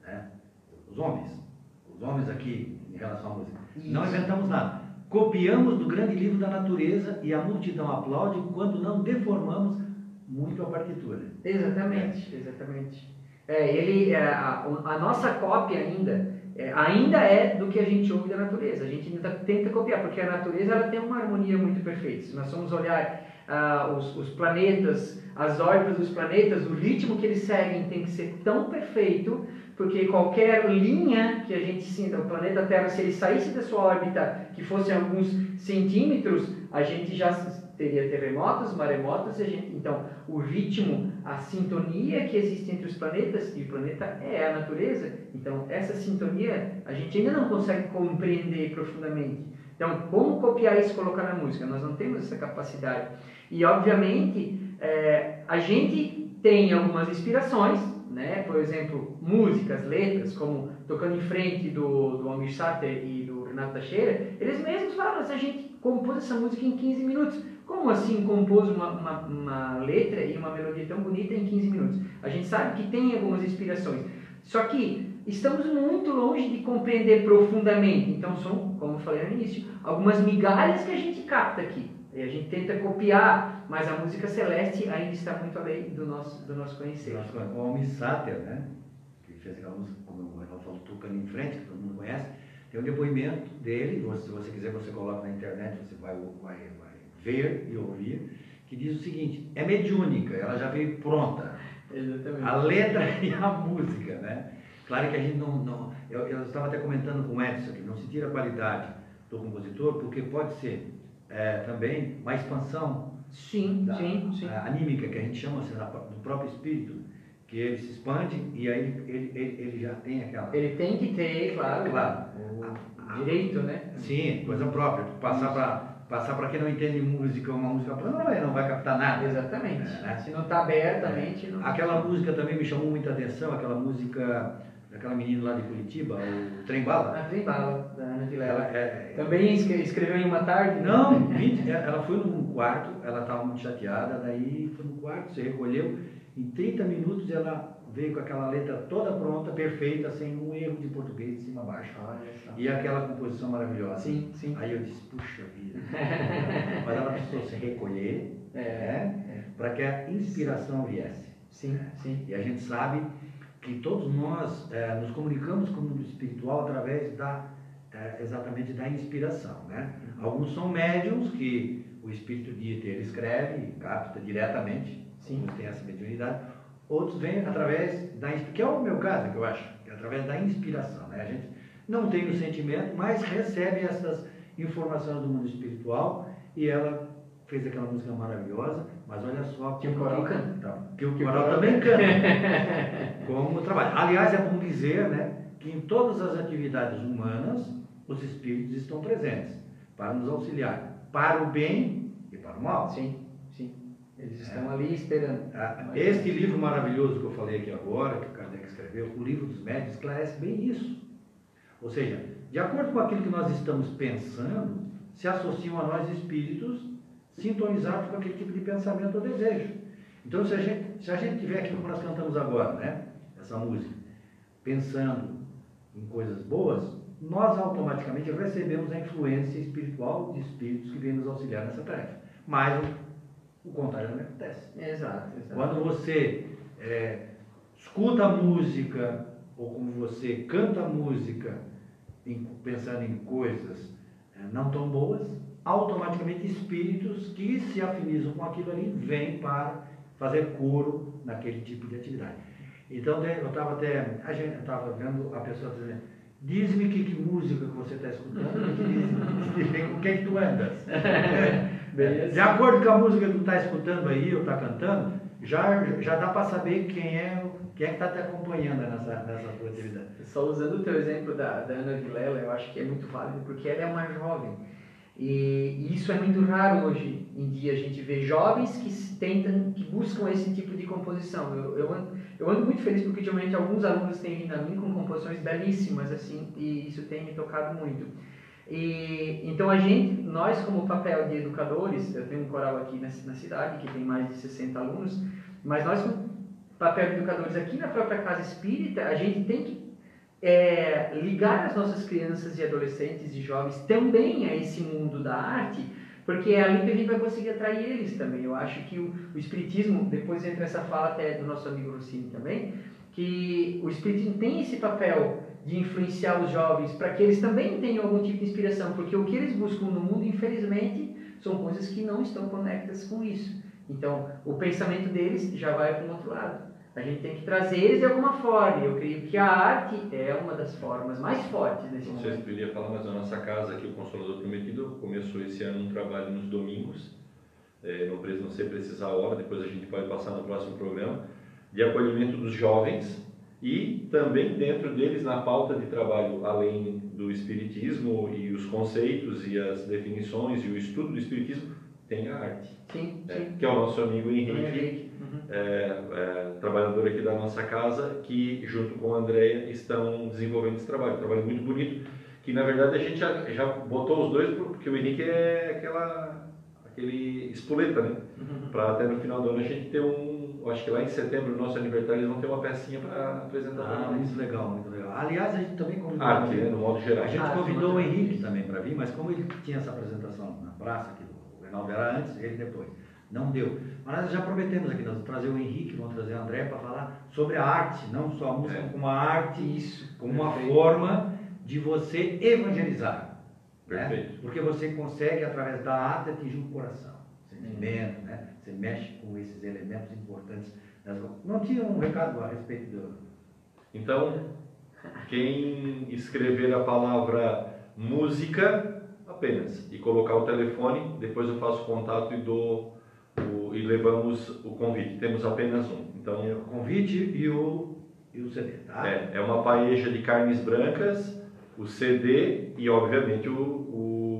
né? Os homens, os homens aqui em relação à música, não Isso. inventamos nada. Copiamos do grande livro da natureza e a multidão aplaude quando não deformamos muito a partitura. Exatamente, exatamente. É, ele, é, a, a nossa cópia ainda, é, ainda é do que a gente ouve da natureza. A gente ainda tenta copiar, porque a natureza ela tem uma harmonia muito perfeita. Se nós formos olhar ah, os, os planetas, as órbitas dos planetas, o ritmo que eles seguem tem que ser tão perfeito, porque qualquer linha que a gente sinta, o planeta Terra, se ele saísse da sua órbita, que fosse alguns centímetros, a gente já teria terremotos, maremotos, gente, então o ritmo, a sintonia que existe entre os planetas, e o planeta é a natureza, então essa sintonia a gente ainda não consegue compreender profundamente. Então, como copiar isso e colocar na música? Nós não temos essa capacidade. E, obviamente, é, a gente tem algumas inspirações, né? por exemplo, músicas, letras, como Tocando em Frente do, do Almir Sater e do Renato Teixeira, eles mesmos falam, a gente compôs essa música em 15 minutos. Como assim compôs uma, uma, uma, letra e uma melodia tão bonita em 15 minutos? A gente sabe que tem algumas inspirações. Só que estamos muito longe de compreender profundamente. Então, são, como eu falei no início, algumas migalhas que a gente capta aqui. E a gente tenta copiar, mas a música celeste ainda está muito além do nosso, do nosso conhecer. O Almir Sater, né? que fez aquela música, como o Reinaldo falou, Tocando em Frente, que todo mundo conhece, tem um depoimento dele, se você quiser você coloca na internet, você vai, vai, vai ver e ouvir, que diz o seguinte, é mediúnica, ela já veio pronta. Exatamente. A letra e a música, né? Claro que a gente não. não eu, eu estava até comentando com o Edson que não se tira a qualidade do compositor, porque pode ser é, também uma expansão sim, da, sim, sim. anímica, que a gente chama assim, do próprio espírito, que ele se expande e aí ele, ele, ele já tem aquela. Ele tem que ter, claro, claro o direito, né? Sim, coisa própria. Passar para passar para quem não entende música, uma música não vai, não vai captar nada. Exatamente. É, né? Se não está abertamente. Não... Aquela música também me chamou muita atenção, aquela música daquela menina lá de Curitiba, o Trem Bala. A Trem Bala, da Ana Vilela. É, também escreveu em uma tarde? Não, 20, ela foi num quarto, ela estava muito chateada, daí foi no quarto, se recolheu, em 30 minutos ela veio com aquela letra toda pronta, perfeita, sem um erro de português de cima a baixo. E aquela composição maravilhosa. Sim, sim. Aí eu disse, puxa vida. Mas ela precisou se recolher é, né, é. para que a inspiração viesse. Sim, sim. E a gente sabe que todos nós é, nos comunicamos com o mundo espiritual através da é, exatamente da inspiração, né? Uhum. Alguns são médiums que o espírito Dieter escreve e capta diretamente, Sim. tem essa mediunidade outros vêm através da que é o meu caso que eu acho, é através da inspiração, né? A gente não tem o sentimento, mas recebe essas informações do mundo espiritual e ela fez aquela música maravilhosa, mas olha só que o coral canta, que o coral também canta, como trabalho. Aliás, é bom dizer, né, que em todas as atividades humanas os espíritos estão presentes para nos auxiliar para o bem e para o mal. Sim. Eles estão é. ali esperando. Ah, este livro maravilhoso que eu falei aqui agora, que o Kardec escreveu, o livro dos médios, esclarece bem isso. Ou seja, de acordo com aquilo que nós estamos pensando, se associam a nós espíritos sintonizados com aquele tipo de pensamento ou desejo. Então, se a gente, se a gente tiver aquilo que nós cantamos agora, né? Essa música, pensando em coisas boas, nós automaticamente recebemos a influência espiritual de espíritos que vêm nos auxiliar nessa tarefa. Mas o contrário não acontece. Exato, exato. Quando você é, escuta a música, ou como você canta a música, em, pensando em coisas é, não tão boas, automaticamente espíritos que se afinizam com aquilo ali vêm para fazer coro naquele tipo de atividade. Então eu estava até, a gente estava vendo a pessoa dizendo, diz-me que, que música que você está escutando, diz, diz, com quem tu andas. De acordo com a música que tu está escutando aí ou está cantando, já, já dá para saber quem é, quem é que está te acompanhando nessa, nessa tua atividade. Só usando o teu exemplo da, da Ana Vilela, eu acho que é muito válido, porque ela é uma jovem. E, isso é muito raro hoje em dia, a gente vê jovens que tentam, que buscam esse tipo de composição. Eu, eu, ando, eu ando muito feliz porque, ultimamente, alguns alunos têm vindo a mim com composições belíssimas, assim, e isso tem me tocado muito. E, então a gente, nós como papel de educadores, eu tenho um coral aqui na, na cidade que tem mais de 60 alunos, mas nós como papel de educadores aqui na própria casa espírita, a gente tem que é, ligar as nossas crianças e adolescentes e jovens também a esse mundo da arte, porque é ali que a gente vai conseguir atrair eles também. Eu acho que o, o Espiritismo, depois entra essa fala até do nosso amigo Rossini também, que o Espiritismo tem esse papel de influenciar os jovens para que eles também tenham algum tipo de inspiração, porque o que eles buscam no mundo, infelizmente, são coisas que não estão conectadas com isso. Então, o pensamento deles já vai para o outro lado. A gente tem que trazer eles de alguma forma. Eu creio que a arte é uma das formas mais fortes nesse momento. Não sei se poderia falar, mas a nossa casa aqui, o Consolador Prometido, começou esse ano um trabalho nos domingos, é, não, não sei precisar a hora, depois a gente pode passar no próximo programa, de acolhimento dos jovens e também dentro deles na pauta de trabalho, além do espiritismo e os conceitos e as definições e o estudo do espiritismo, tem a arte. Sim, né? sim. Que é o nosso amigo Henrique, Henrique. Uhum. é, é, trabalhador aqui da nossa casa, que junto com a Andrea estão desenvolvendo esse trabalho. Um trabalho muito bonito, que na verdade a gente já, já botou os dois, porque o Henrique é aquela, aquele espoleta, né? Uhum. Para até no final do ano a gente ter um, acho que lá em setembro, no nosso aniversário, eles vão ter uma pecinha para apresentar Ah, muito legal, muito legal. Aliás, a gente também convidou. Arte, né? No modo geral. A gente Ah, convidou o. Henrique também para vir, mas como ele tinha essa apresentação na praça, que o Reinaldo era antes, ele depois. Não deu. Mas nós já prometemos aqui, nós vamos trazer o Henrique, vamos trazer o André para falar sobre a arte, não só a música, É. como a arte, Isso. como uma perfeito. forma de você evangelizar. né? Perfeito. Porque você consegue, através da arte, atingir o coração, sentimento, né? Você mexe com esses elementos importantes. Não tinha um recado a respeito do. Então, quem escrever a palavra música apenas e colocar o telefone, depois eu faço contato e dou o, e levamos o convite. Temos apenas um. Então, O convite e o, e o CD, tá? é, é uma paeja de carnes brancas, o CD e, obviamente, o,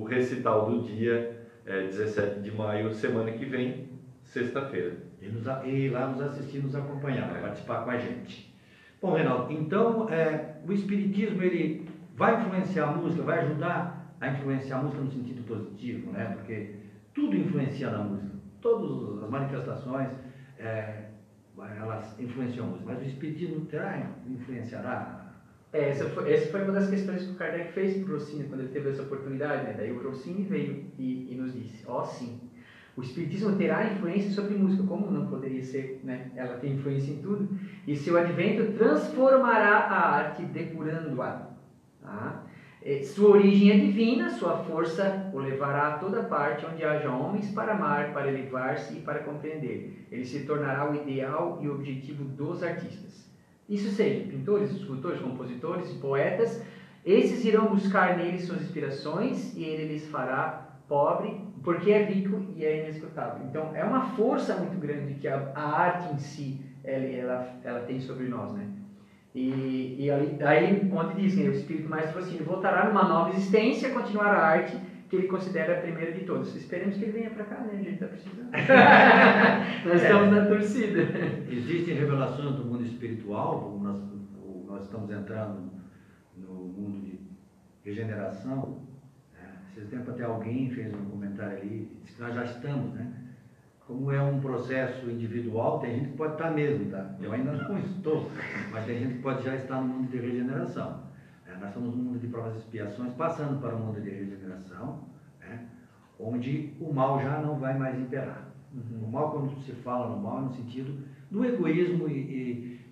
o recital do dia é, 17 de maio, semana que vem, sexta-feira. E, nos e lá nos assistir, nos acompanhar, É. participar com a gente. Bom, Reinaldo, então é, o Espiritismo ele vai influenciar a música, vai ajudar a influenciar a música no sentido positivo, né? Porque tudo influencia na música. Todas as manifestações, é, elas influenciam música. Mas o Espiritismo terá, influenciará? É, essa foi, essa foi uma das questões que o Kardec fez para o Rossini quando ele teve essa oportunidade. Né? Daí o Rossini veio e, e nos disse: Ó, sim, o Espiritismo terá influência sobre música, como não poderia ser, né? Ela tem influência em tudo. E seu advento transformará a arte, depurando-a. Tá? Eh, Sua origem é divina, sua força o levará a toda parte onde haja homens para amar, para elevar-se e para compreender. Ele se tornará o ideal e o objetivo dos artistas. Isso seja, pintores, escultores, compositores, poetas, esses irão buscar nele suas inspirações e ele lhes fará pobre, porque é rico e é inescrutável. Então, é uma força muito grande que a, a arte em si ela, ela, ela tem sobre nós, né? E, e aí, aí, onde diz, né, o Espírito mais Rossini voltará numa nova existência, continuar a arte que ele considera a primeira de todas. Esperemos que ele venha para cá, né? A gente está precisando. Nós estamos na torcida. Existem revelações do mundo espiritual, como nós, o- nós estamos entrando no mundo de regeneração. né? Esses tempos até alguém fez um comentário ali, disse que nós já estamos, né? Como é um processo individual, tem gente que pode estar mesmo, tá? Eu ainda não estou, mas tem gente que pode já estar no mundo de regeneração. né? Nós estamos no mundo de provas e expiações, passando para o mundo de regeneração, né? onde o mal já não vai mais imperar. O mal, quando se fala no mal, é no sentido do egoísmo e,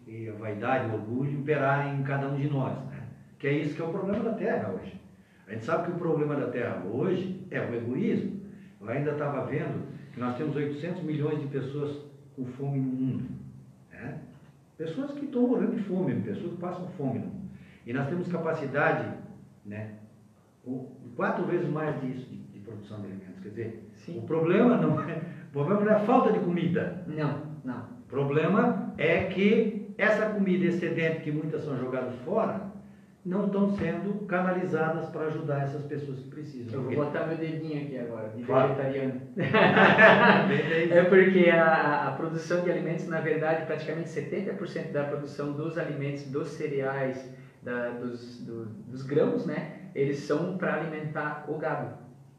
e- e a vaidade, o orgulho imperarem em cada um de nós. Né? Que é isso que é o problema da Terra hoje. A gente sabe que o problema da Terra hoje é o egoísmo. Eu ainda estava vendo nós temos 800 milhões de pessoas com fome no mundo. né? Pessoas que estão morrendo de fome, pessoas que passam fome no mundo. E nós temos capacidade, né, quatro vezes mais disso de, de produção de alimentos. Quer dizer, Sim. o problema não é, o problema não é a falta de comida. Não, não. O problema é que essa comida excedente que muitas são jogadas fora não estão sendo canalizadas para ajudar essas pessoas que precisam. Eu vou botar meu dedinho aqui agora, de Claro. vegetariano. É É porque a, a produção de alimentos, na verdade, praticamente 70% da produção dos alimentos, dos cereais, da- dos, do- dos grãos, né? Eles são para alimentar o gado.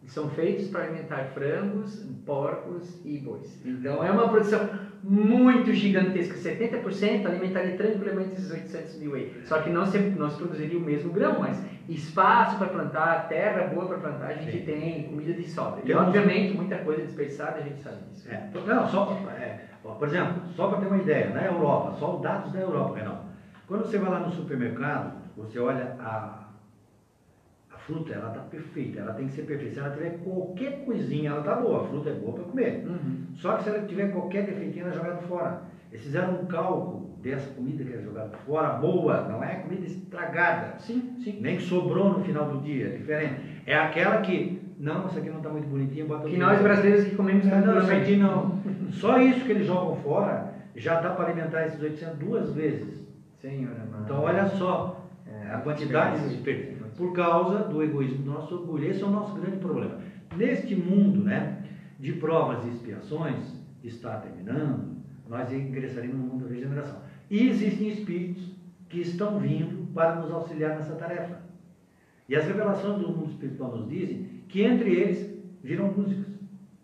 São feitos para alimentar frangos, porcos e bois. Então é uma produção muito gigantesca. 70% alimentaria tranquilamente esses 800 mil aí. Só que não se, não se produziria o mesmo grão, mas espaço para plantar, terra boa para plantar, a gente Sim. tem comida de sobra. E obviamente muita coisa desperdiçada, a gente sabe disso. É, não, só, é, ó, por exemplo, só para ter uma ideia, na Europa, só os dados da Europa, Renato. Quando você vai lá no supermercado, você olha a fruta, ela está perfeita, ela tem que ser perfeita. Se ela tiver qualquer coisinha, ela está boa, a fruta é boa para comer. Uhum. Só que se ela tiver qualquer defeitinho, ela é jogada fora. Eles fizeram um cálculo dessa comida que é jogada fora, boa, não é comida estragada. Sim, sim. Nem que sobrou no final do dia, é diferente. É aquela que não, essa aqui não está muito bonitinha, bota Que nós brasileiros que comemos É, não, aqui não. Só isso que eles jogam fora já dá para alimentar esses 800 duas vezes. Senhor amado. Então olha só É, a quantidade de desperdício. Por causa do egoísmo do nosso orgulho. Esse é o nosso grande problema. Neste mundo né, de provas e expiações, que está terminando, nós ingressaremos no mundo da regeneração. E existem espíritos que estão vindo para nos auxiliar nessa tarefa. E as revelações do mundo espiritual nos dizem que entre eles viram músicos.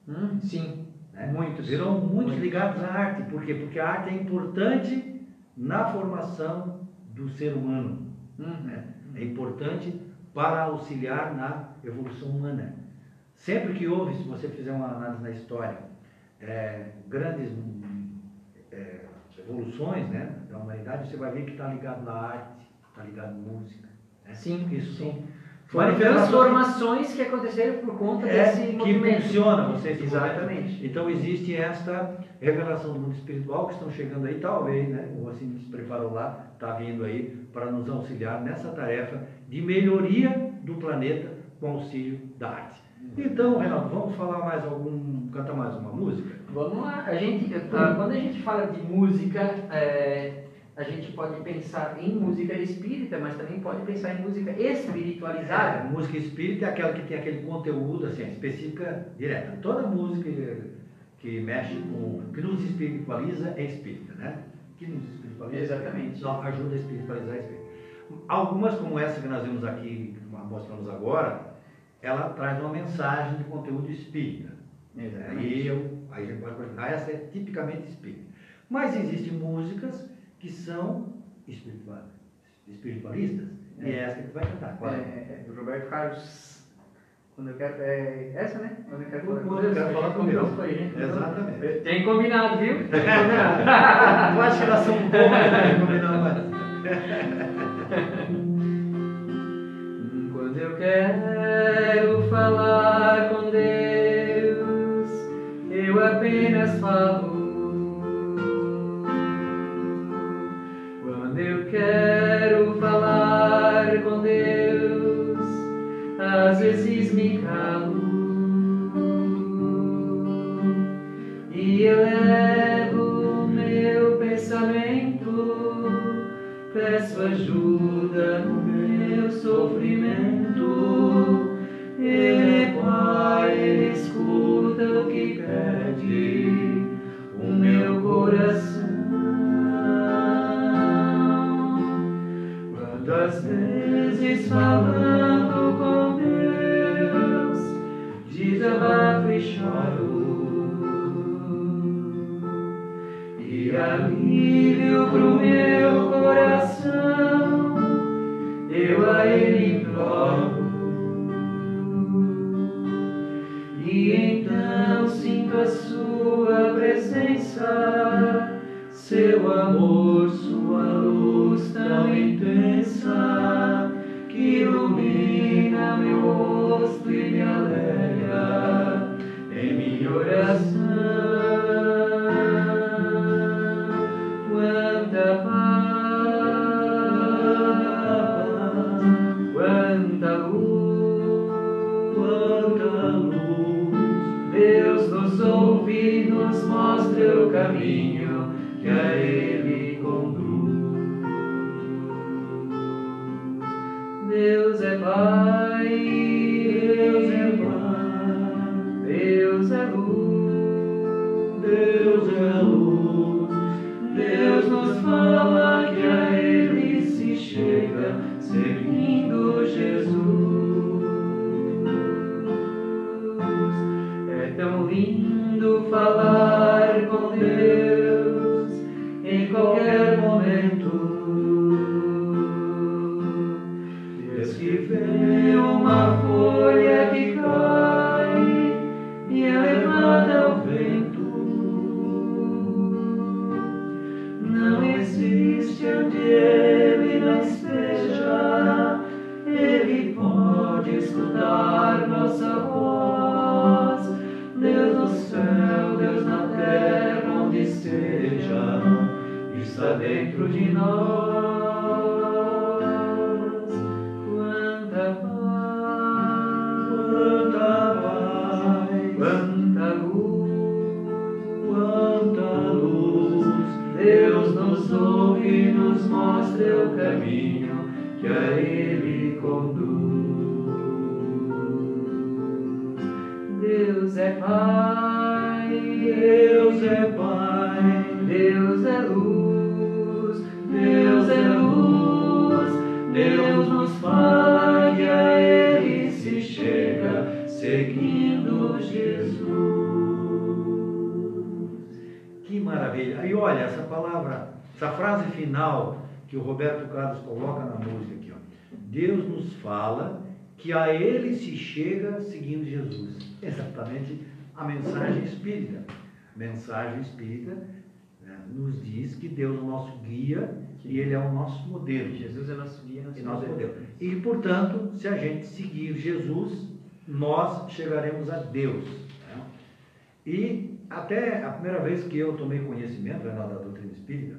Hum, sim, né? muitos. Viram muitos Muitos. ligados à arte. Por quê? Porque a arte é importante na formação do ser humano. Hum, né? É importante para auxiliar na evolução humana. Sempre que houve, se você fizer uma análise na história, é, grandes é, evoluções né, da humanidade, você vai ver que está ligado à arte, está ligado à música. Né? Sim, isso sim. Foram transformações que aconteceram por conta desse é, que movimento. funciona vocês Exatamente. Então existe esta revelação do mundo espiritual que estão chegando aí, talvez, né? O assim se preparou lá, está vindo aí para nos auxiliar nessa tarefa de melhoria do planeta com auxílio da arte. Então, Renato, vamos falar mais algum, cantar mais uma música? Vamos lá. A gente, ah, quando a gente fala de música, é, a gente pode pensar em música espírita, mas também pode pensar em música espiritualizada. A música espírita é aquela que tem aquele conteúdo assim, específica direta. Toda música que mexe com, que nos espiritualiza é espírita, né? Que nos espiritualiza. Exatamente. Só ajuda a espiritualizar a espírita. Algumas, como essa que nós vimos aqui, que mostramos agora, ela traz uma mensagem de conteúdo espírita. Aí, eu, aí a gente pode perguntar, essa é tipicamente espírita. Mas existem músicas que são espiritual- espiritualistas, e é essa que tu vai cantar. Qual é? É, do Roberto Carlos. Quando eu quero. É essa, né? Quando eu quero Quando eu quero falar com Deus. ele, né? Exatamente. Tem combinado, viu? Tem combinado. Eu acho que elas são boas, né? Combinando mais. Quando eu quero ajuda meu sofrimento. Nos fala que a Ele se chega seguindo Jesus. Exatamente a mensagem espírita. A mensagem espírita né, nos diz que Deus é o nosso guia e Ele é o nosso modelo. Jesus é nosso guia, nosso, E nosso modelo. E, portanto, se a gente seguir Jesus, nós chegaremos a Deus. né? E até a primeira vez que eu tomei conhecimento da doutrina espírita,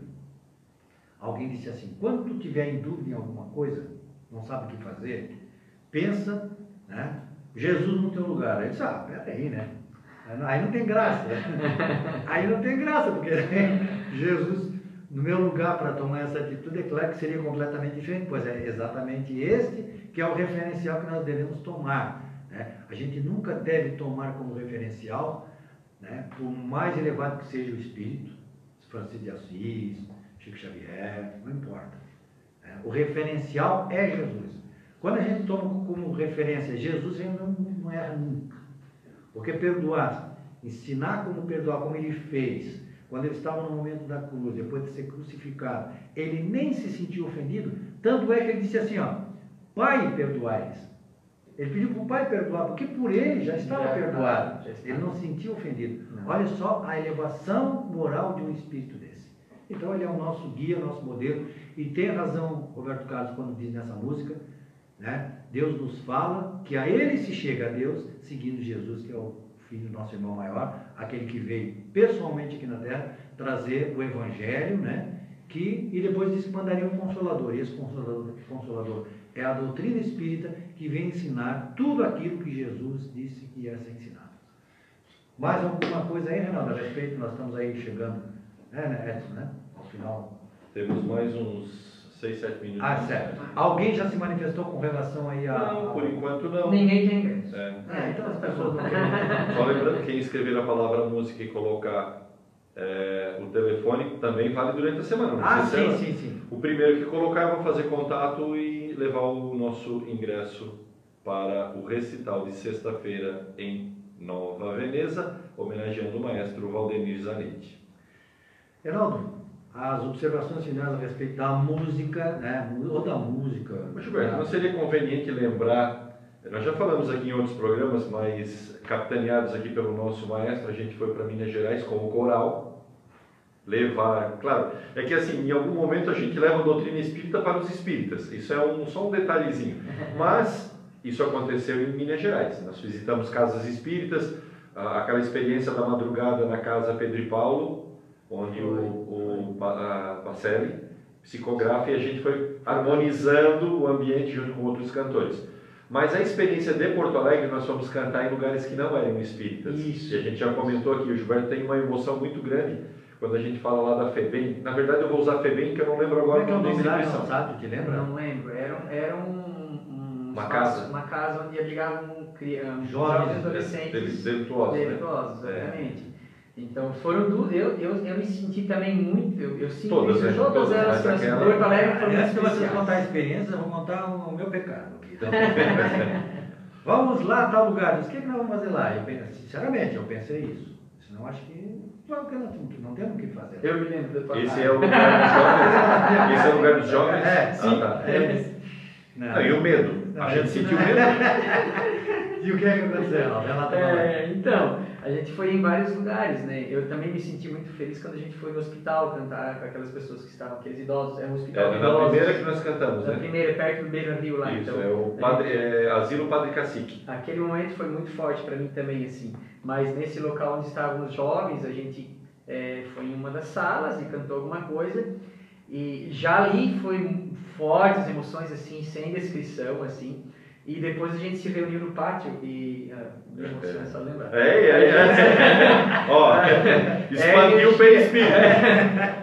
alguém disse assim: quando tu tiver em dúvida em alguma coisa, não sabe o que fazer, pensa, né? Jesus no teu lugar. Eu disse: ah, peraí, né? Aí não tem graça. né? Aí não tem graça, porque Jesus no meu lugar para tomar essa atitude, é claro que seria completamente diferente, pois é exatamente este que é o referencial que nós devemos tomar. né? A gente nunca deve tomar como referencial, né, por mais elevado que seja o espírito, Francisco de Assis, Chico Xavier, não importa. O referencial é Jesus. Quando a gente toma como referência Jesus, gente não, não erra nunca. Porque perdoar, ensinar como perdoar, como ele fez, quando ele estava no momento da cruz, depois de ser crucificado, ele nem se sentiu ofendido, tanto é que ele disse assim, ó, Pai, perdoai-lhes. Ele pediu para o Pai perdoar, porque por ele já estava Já, perdoado. já estava. Ele não se sentiu ofendido. Não. Olha só a elevação moral de um espírito. Então ele é o nosso guia, nosso modelo, e tem razão Roberto Carlos quando diz nessa música, né? Deus nos fala que a ele se chega a Deus seguindo Jesus, que é o filho do nosso irmão maior, aquele que veio pessoalmente aqui na terra trazer o evangelho, né? Que, e depois diz que mandaria um consolador. E esse consolador, consolador é a doutrina espírita que vem ensinar tudo aquilo que Jesus disse que ia ser ensinado. Mais alguma coisa aí, Renato, a respeito? Nós estamos aí chegando, né, né, Edson, né? Ao final. Temos mais uns 6, 7 minutos. Ah, certo. Alguém já se manifestou com relação aí a. Não, por enquanto não. Ninguém tem ingresso. É. É, então as pessoas não querem. Só lembrando, quem escrever a palavra música e colocar é, o telefone também vale durante a semana. Ah, sim, sim, sim. O primeiro que colocar, eu vou fazer contato e levar o nosso ingresso para o recital de sexta-feira em Nova Veneza, homenageando o maestro Valdemir Zanetti. Reinaldo, as observações finais a respeito da música, né? Ou da música. Mas, Gilberto, não seria conveniente lembrar, nós já falamos aqui em outros programas, mas capitaneados aqui pelo nosso maestro, a gente foi para Minas Gerais com o coral, levar, claro, é que assim, em algum momento a gente leva a doutrina espírita para os espíritas, isso é um, só um detalhezinho, mas isso aconteceu em Minas Gerais, nós visitamos casas espíritas, aquela experiência da madrugada na casa Pedro e Paulo, onde o, o a Pacelli psicografa e a gente foi harmonizando o ambiente junto com outros cantores. Mas a experiência de Porto Alegre, nós fomos cantar em lugares que não eram espíritas. Isso. E a gente já comentou aqui, o Gilberto tem uma emoção muito grande quando a gente fala lá da FEBEM. Na verdade, eu vou usar FEBEM, que eu não lembro Como agora é que é o nome da instituição. sabe? Te lembra? Não lembro. Era, um- era um, um Uma espaço- casa. Uma casa onde abrigavam crianças, Jovens, jovens adolescentes. Delituosos, né? Delituosos, É. Então foram duas. Eu, eu, eu me senti também muito. Eu, eu sinto Todas, isso, né? todas Todas, elas. mas Mas aquela- Porto Alegre foi muito Antes de contar a experiência, eu vou contar o, o meu pecado aqui. Então, vamos lá, tal lugar. O que, que nós vamos fazer lá? Eu, pensei- sinceramente, eu pensei isso. Senão acho que não, que não, não temos o que fazer. Eu me lembro da tua Esse é o lugar dos jovens? Esse é o lugar dos jovens? É, Ah, sim. tá. É. Ah, e o medo? Não, A gente sentiu medo? E o que é que aconteceu? Pra nós. É, então, a gente foi em vários lugares, né? Eu também me senti muito feliz quando a gente foi no hospital cantar com aquelas pessoas que estavam, aqueles idosos. É um hospital É, na primeira que nós cantamos, Na né? primeira, perto do Beira Rio lá. Isso, então, é o padre, é, Asilo Padre Cacique. Aquele momento foi muito forte para mim também, assim. Mas nesse local onde estavam os jovens, a gente é, foi em uma das salas e cantou alguma coisa. E já ali foi fortes emoções, assim, sem descrição, assim. E depois a gente se reuniu no pátio e. Uh, me emociona só lembrar. É, é, é. Ó, expandiu o perispírito.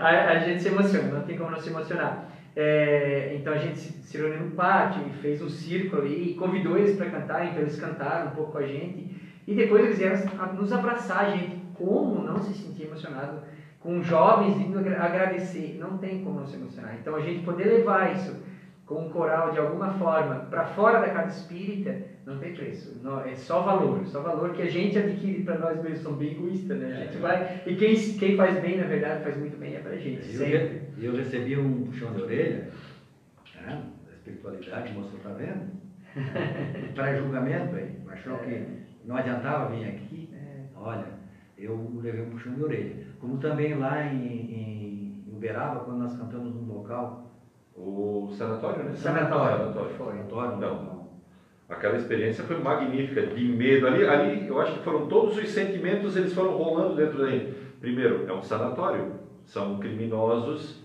a, a gente se emociona, não tem como não se emocionar. É, então a gente se, reuniu no pátio e fez um círculo e convidou eles para cantar, então eles cantaram um pouco com a gente. E depois eles vieram nos abraçar, a gente. Como não se sentir emocionado com jovens indo agradecer? Não tem como não se emocionar. Então a gente poder levar isso com um coral de alguma forma para fora da casa espírita, não tem preço. Não, é só valor, só valor que a gente adquire para nós mesmos. Somos bem egoístas, né? A gente é. vai e quem quem faz bem na verdade faz muito bem é para a gente. Eu, sempre. eu recebi um puxão de orelha, né? da espiritualidade, moço, tá vendo? para julgamento aí, achou é. que não adiantava vir aqui. É. Olha, eu levei um puxão de orelha. Como também lá em, em Uberaba, quando nós cantamos num local o sanatório, né? Sanatório. Sanatório. Foi. Sanatório, não. Aquela experiência foi magnífica, de medo. Ali, ali, eu acho que foram todos os sentimentos, eles foram rolando dentro daí. Primeiro, é um sanatório. São criminosos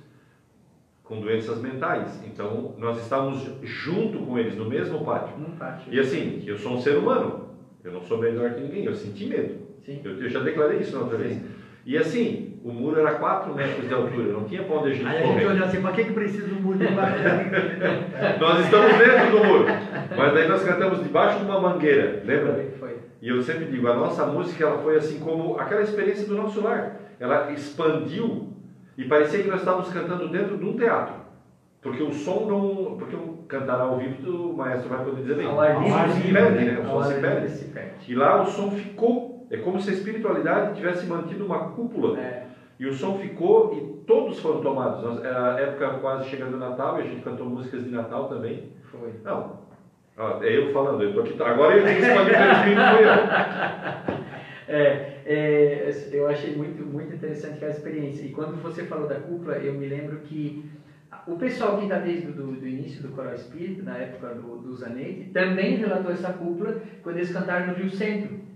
com doenças mentais. Então, nós estávamos junto com eles, no mesmo pátio. pátio. E assim, eu sou um ser humano. Eu não sou melhor que ninguém. Eu senti medo. Sim. Eu, eu já declarei isso na outra vez. E assim, o muro era 4 metros de altura, não tinha onde a gente Aí a gente olhou assim, para que, que precisa do muro de 4 Nós estamos dentro do muro, mas daí nós cantamos debaixo de uma mangueira, lembra? Foi. E eu sempre digo, a nossa música ela foi assim como aquela experiência do nosso lar. Ela expandiu e parecia que nós estávamos cantando dentro de um teatro. Porque o som não. Porque o cantar ao vivo, o maestro vai poder dizer bem. O som se perde, né? O som se perde. E lá o som ficou. É como se a espiritualidade tivesse mantido uma cúpula. É e o som ficou e todos foram tomados. Era a época quase chegando o Natal e a gente cantou músicas de Natal também. Foi. Não. é eu falando, eu tô aqui. Agora eu tenho que escolher o espírito foi eu. É, é, eu achei muito, muito interessante aquela experiência. E quando você falou da cúpula, eu me lembro que o pessoal que está desde do, do, início do Coral Espírito, na época do, do Zanetti, também relatou essa cúpula quando eles cantaram no Rio Centro.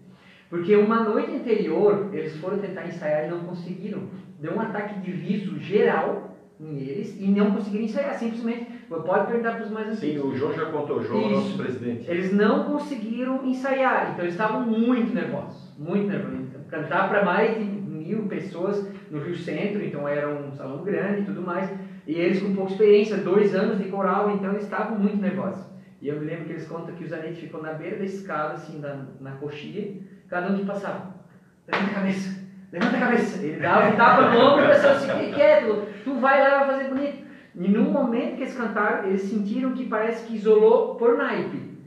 Porque uma noite anterior, eles foram tentar ensaiar e não conseguiram. Deu um ataque de riso geral em eles e não conseguiram ensaiar. Simplesmente, pode perguntar para os mais antigos. Sim, o João já contou, o João é nosso presidente. Eles não conseguiram ensaiar, então eles estavam muito nervosos. Muito nervosos. Cantar para mais de mil pessoas no Rio Centro, então era um salão grande e tudo mais. E eles com pouca experiência, dois anos de coral, então eles estavam muito nervosos. E eu me lembro que eles contam que o Zanetti ficou na beira da escada, assim, na, na coxilha, Cada um que passava, levanta a cabeça, levanta a cabeça. Ele dava um tapa no ombro e a pessoa se quieto, tu vai lá e vai fazer bonito. E no momento que eles cantaram, eles sentiram que parece que isolou por naipe.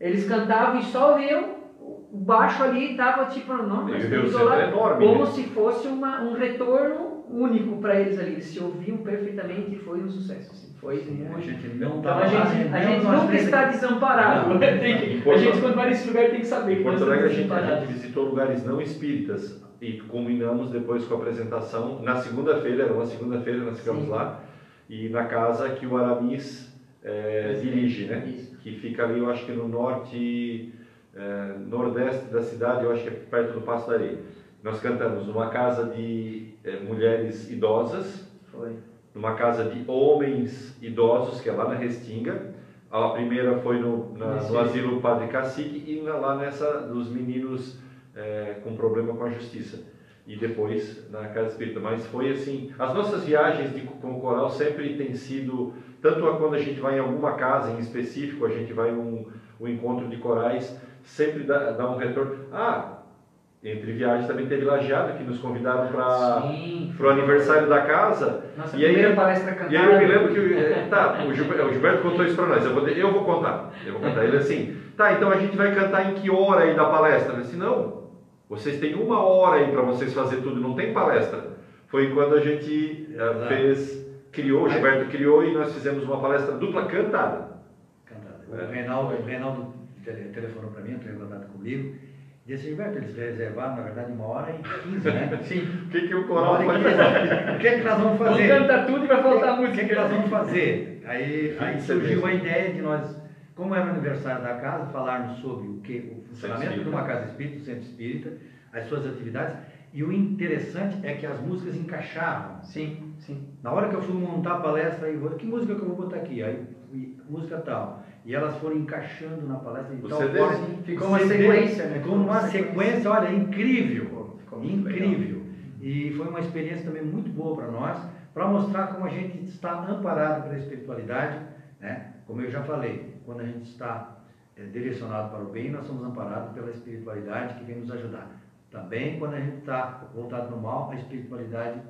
Eles cantavam e só viam o baixo ali estava tipo, não, mas isolado, é enorme, como né? se fosse uma, um retorno único para eles ali. Eles se ouviam perfeitamente e foi um sucesso. Assim. Foi muito. A gente não então, a gente, a gente nunca está desamparado. Não, que, a gente, quando vai nesse lugar, tem que saber Porto Alegre, a gente, a gente visitou lugares não espíritas e combinamos depois com a apresentação. Na segunda-feira, era uma segunda-feira, nós ficamos Sim. lá, e na casa que o Aramis é, dirige, né? Isso. Que fica ali, eu acho que no norte, é, nordeste da cidade, eu acho que é perto do Passo da Areia. Nós cantamos numa casa de é, mulheres idosas. Foi numa casa de homens idosos, que é lá na Restinga. A primeira foi no, na, no asilo Padre Cacique e lá nessa dos meninos é, com problema com a justiça. E depois na Casa Espírita. Mas foi assim, as nossas viagens de, com o coral sempre têm sido, tanto a quando a gente vai em alguma casa em específico, a gente vai um, um encontro de corais, sempre dá, dá um retorno. Ah, entre viagens também teve Lajeado, que nos convidaram para o aniversário da casa. Nossa, e aí, palestra cantada. E aí eu me lembro que eh, tá, o, Gilberto, o Gilberto contou isso para nós. Eu vou, eu vou contar. Eu vou contar. Ele assim, tá, então a gente vai cantar em que hora aí da palestra? Eu disse, não, vocês têm uma hora aí para vocês fazer tudo, não tem palestra. Foi quando a gente uh, fez, criou, o Gilberto criou e nós fizemos uma palestra dupla cantada. Cantada. O é. Reinaldo, o Reinaldo telefonou para mim, entrou em contato comigo Disse, Gilberto, eles reservaram, na verdade, uma hora e quinze, né? Sim. O que, que o coral vai fazer? O que, é que nós vamos fazer? Vamos cantar tudo e vai faltar música. O que, é que nós vamos fazer? Aí, aí surgiu a ideia de nós, como era o aniversário da casa, falarmos sobre o que o funcionamento de uma casa espírita, do centro espírita, as suas atividades. E o interessante é que as músicas encaixavam. Sim, sim. Na hora que eu fui montar a palestra, aí, que música que eu vou botar aqui? Aí, música tal. E elas foram encaixando na palestra. Então, Você agora, deve- ficou uma CD, sequência, né? Ficou uma sequência. olha, incrível. Ficou- incrível. E foi uma experiência também muito boa para nós, para mostrar como a gente está amparado pela espiritualidade, né? Como eu já falei, quando a gente está eh, direcionado para o bem, nós somos amparados pela espiritualidade que vem nos ajudar. Também quando a gente está voltado no mal, a espiritualidade,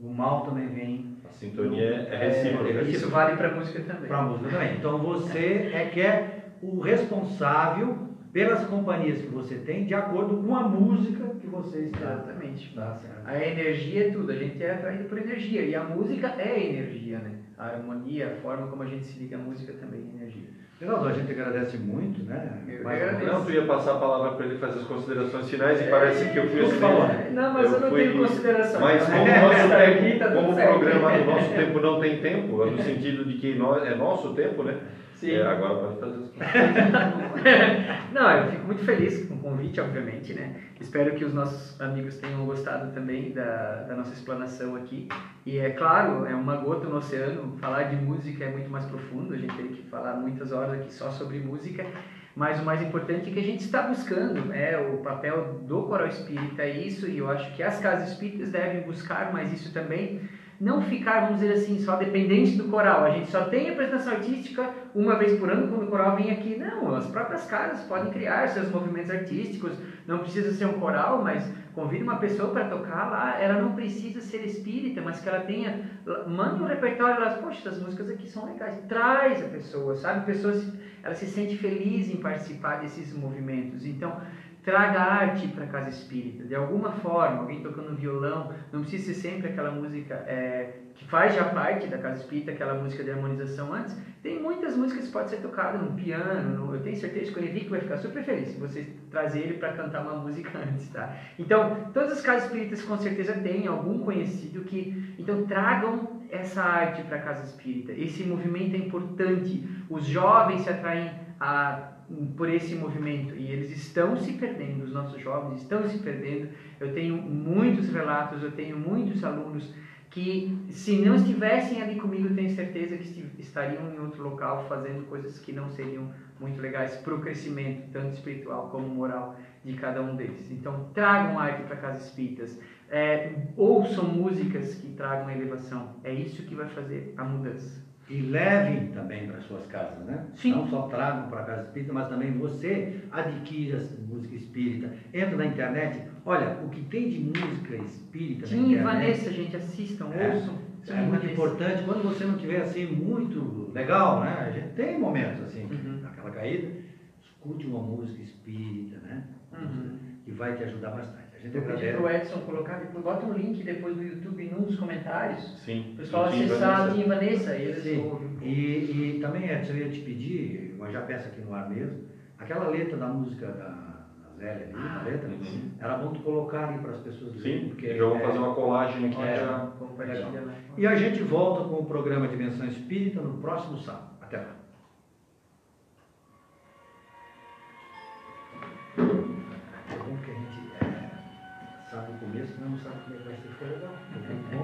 o mal também vem sintonia é recíproca. É, Isso vale para música também. para a música também. Então você é que é o responsável pelas companhias que você tem, de acordo com a música que você está. Exatamente. Tá certo. A energia é tudo, a gente é atraído por energia. E a música é energia, né? A harmonia, a forma como a gente se liga à música também é energia. Geraldo, a gente agradece muito, né? Eu uma agradeço. Não, tu ia passar a palavra para ele fazer as considerações finais e É, parece que eu fui assim. favor. Não, mas eu, não fui- tenho consideração. Mas como, É, o nosso tá tempo, aqui, tá como o certo. programa do nosso tempo não tem tempo, no sentido de que nós, é nosso tempo, né? Sim. É, agora pode fazer as coisas. Não, eu fico muito feliz com o convite, obviamente, né? Espero que os nossos amigos tenham gostado também da, da nossa explanação aqui. E é claro, é uma gota no oceano, falar de música é muito mais profundo, a gente teria que falar muitas horas aqui só sobre música, mas o mais importante é que a gente está buscando, é o papel do coral espírita é isso, e eu acho que as casas espíritas devem buscar mais isso também, não ficar, vamos dizer assim, só dependente do coral. A gente só tem apresentação artística uma vez por ano quando o coral vem aqui. Não, as próprias casas podem criar seus movimentos artísticos. Não precisa ser um coral, mas convide uma pessoa para tocar lá. Ela não precisa ser espírita, mas que ela tenha. Mande um repertório. Elas, poxa, essas músicas aqui são legais. Traz a pessoa, sabe? A pessoa ela se sente feliz em participar desses movimentos. Então, traga arte para a casa espírita, de alguma forma, alguém tocando violão, não precisa ser sempre aquela música é, que faz já parte da casa espírita, aquela música de harmonização antes. Tem muitas músicas que podem ser tocadas no piano, no, eu tenho certeza que o Henrique vai ficar super feliz se você trazer ele para cantar uma música antes, tá? Então, todas as casas espíritas com certeza têm algum conhecido que, então tragam essa arte para a casa espírita. Esse movimento é importante. Os jovens se atraem a por esse movimento e eles estão se perdendo, os nossos jovens estão se perdendo. Eu tenho muitos relatos, eu tenho muitos alunos que, se não estivessem ali comigo, tenho certeza que estariam em outro local fazendo coisas que não seriam muito legais para o crescimento, tanto espiritual como moral, de cada um deles. Então, tragam arte para casas espíritas, é, ouçam músicas que tragam elevação. É isso que vai fazer a mudança. E levem também para suas casas, né? Sim. Não só tragam para a casa espírita, mas também você adquira música espírita. Entra na internet, olha, o que tem de música espírita na Tim e internet. Vanessa, gente, assistam, É. ouçam. É e muito Vanessa. importante, quando você não tiver assim muito legal, né? A gente tem momentos assim, Uhum. naquela caída, escute uma música espírita, né? Uhum. Que vai te ajudar bastante. Gente Eu pedi agradece. pro Edson colocar, depois, bota um link depois no YouTube nos comentários. Sim. O pessoal Sim, acessar a e Vanessa, eles Sim. ouvem. E, e também, Edson, eu ia te pedir, mas já peço aqui no ar mesmo, aquela letra da música da, Zélia ali, a letra, Uhum. era bom tu colocar ali para as pessoas verem, Sim, porque já vou é- fazer uma colagem aqui É. já. E a gente volta com o programa Dimensão Espírita no próximo sábado. Até lá. É bom que a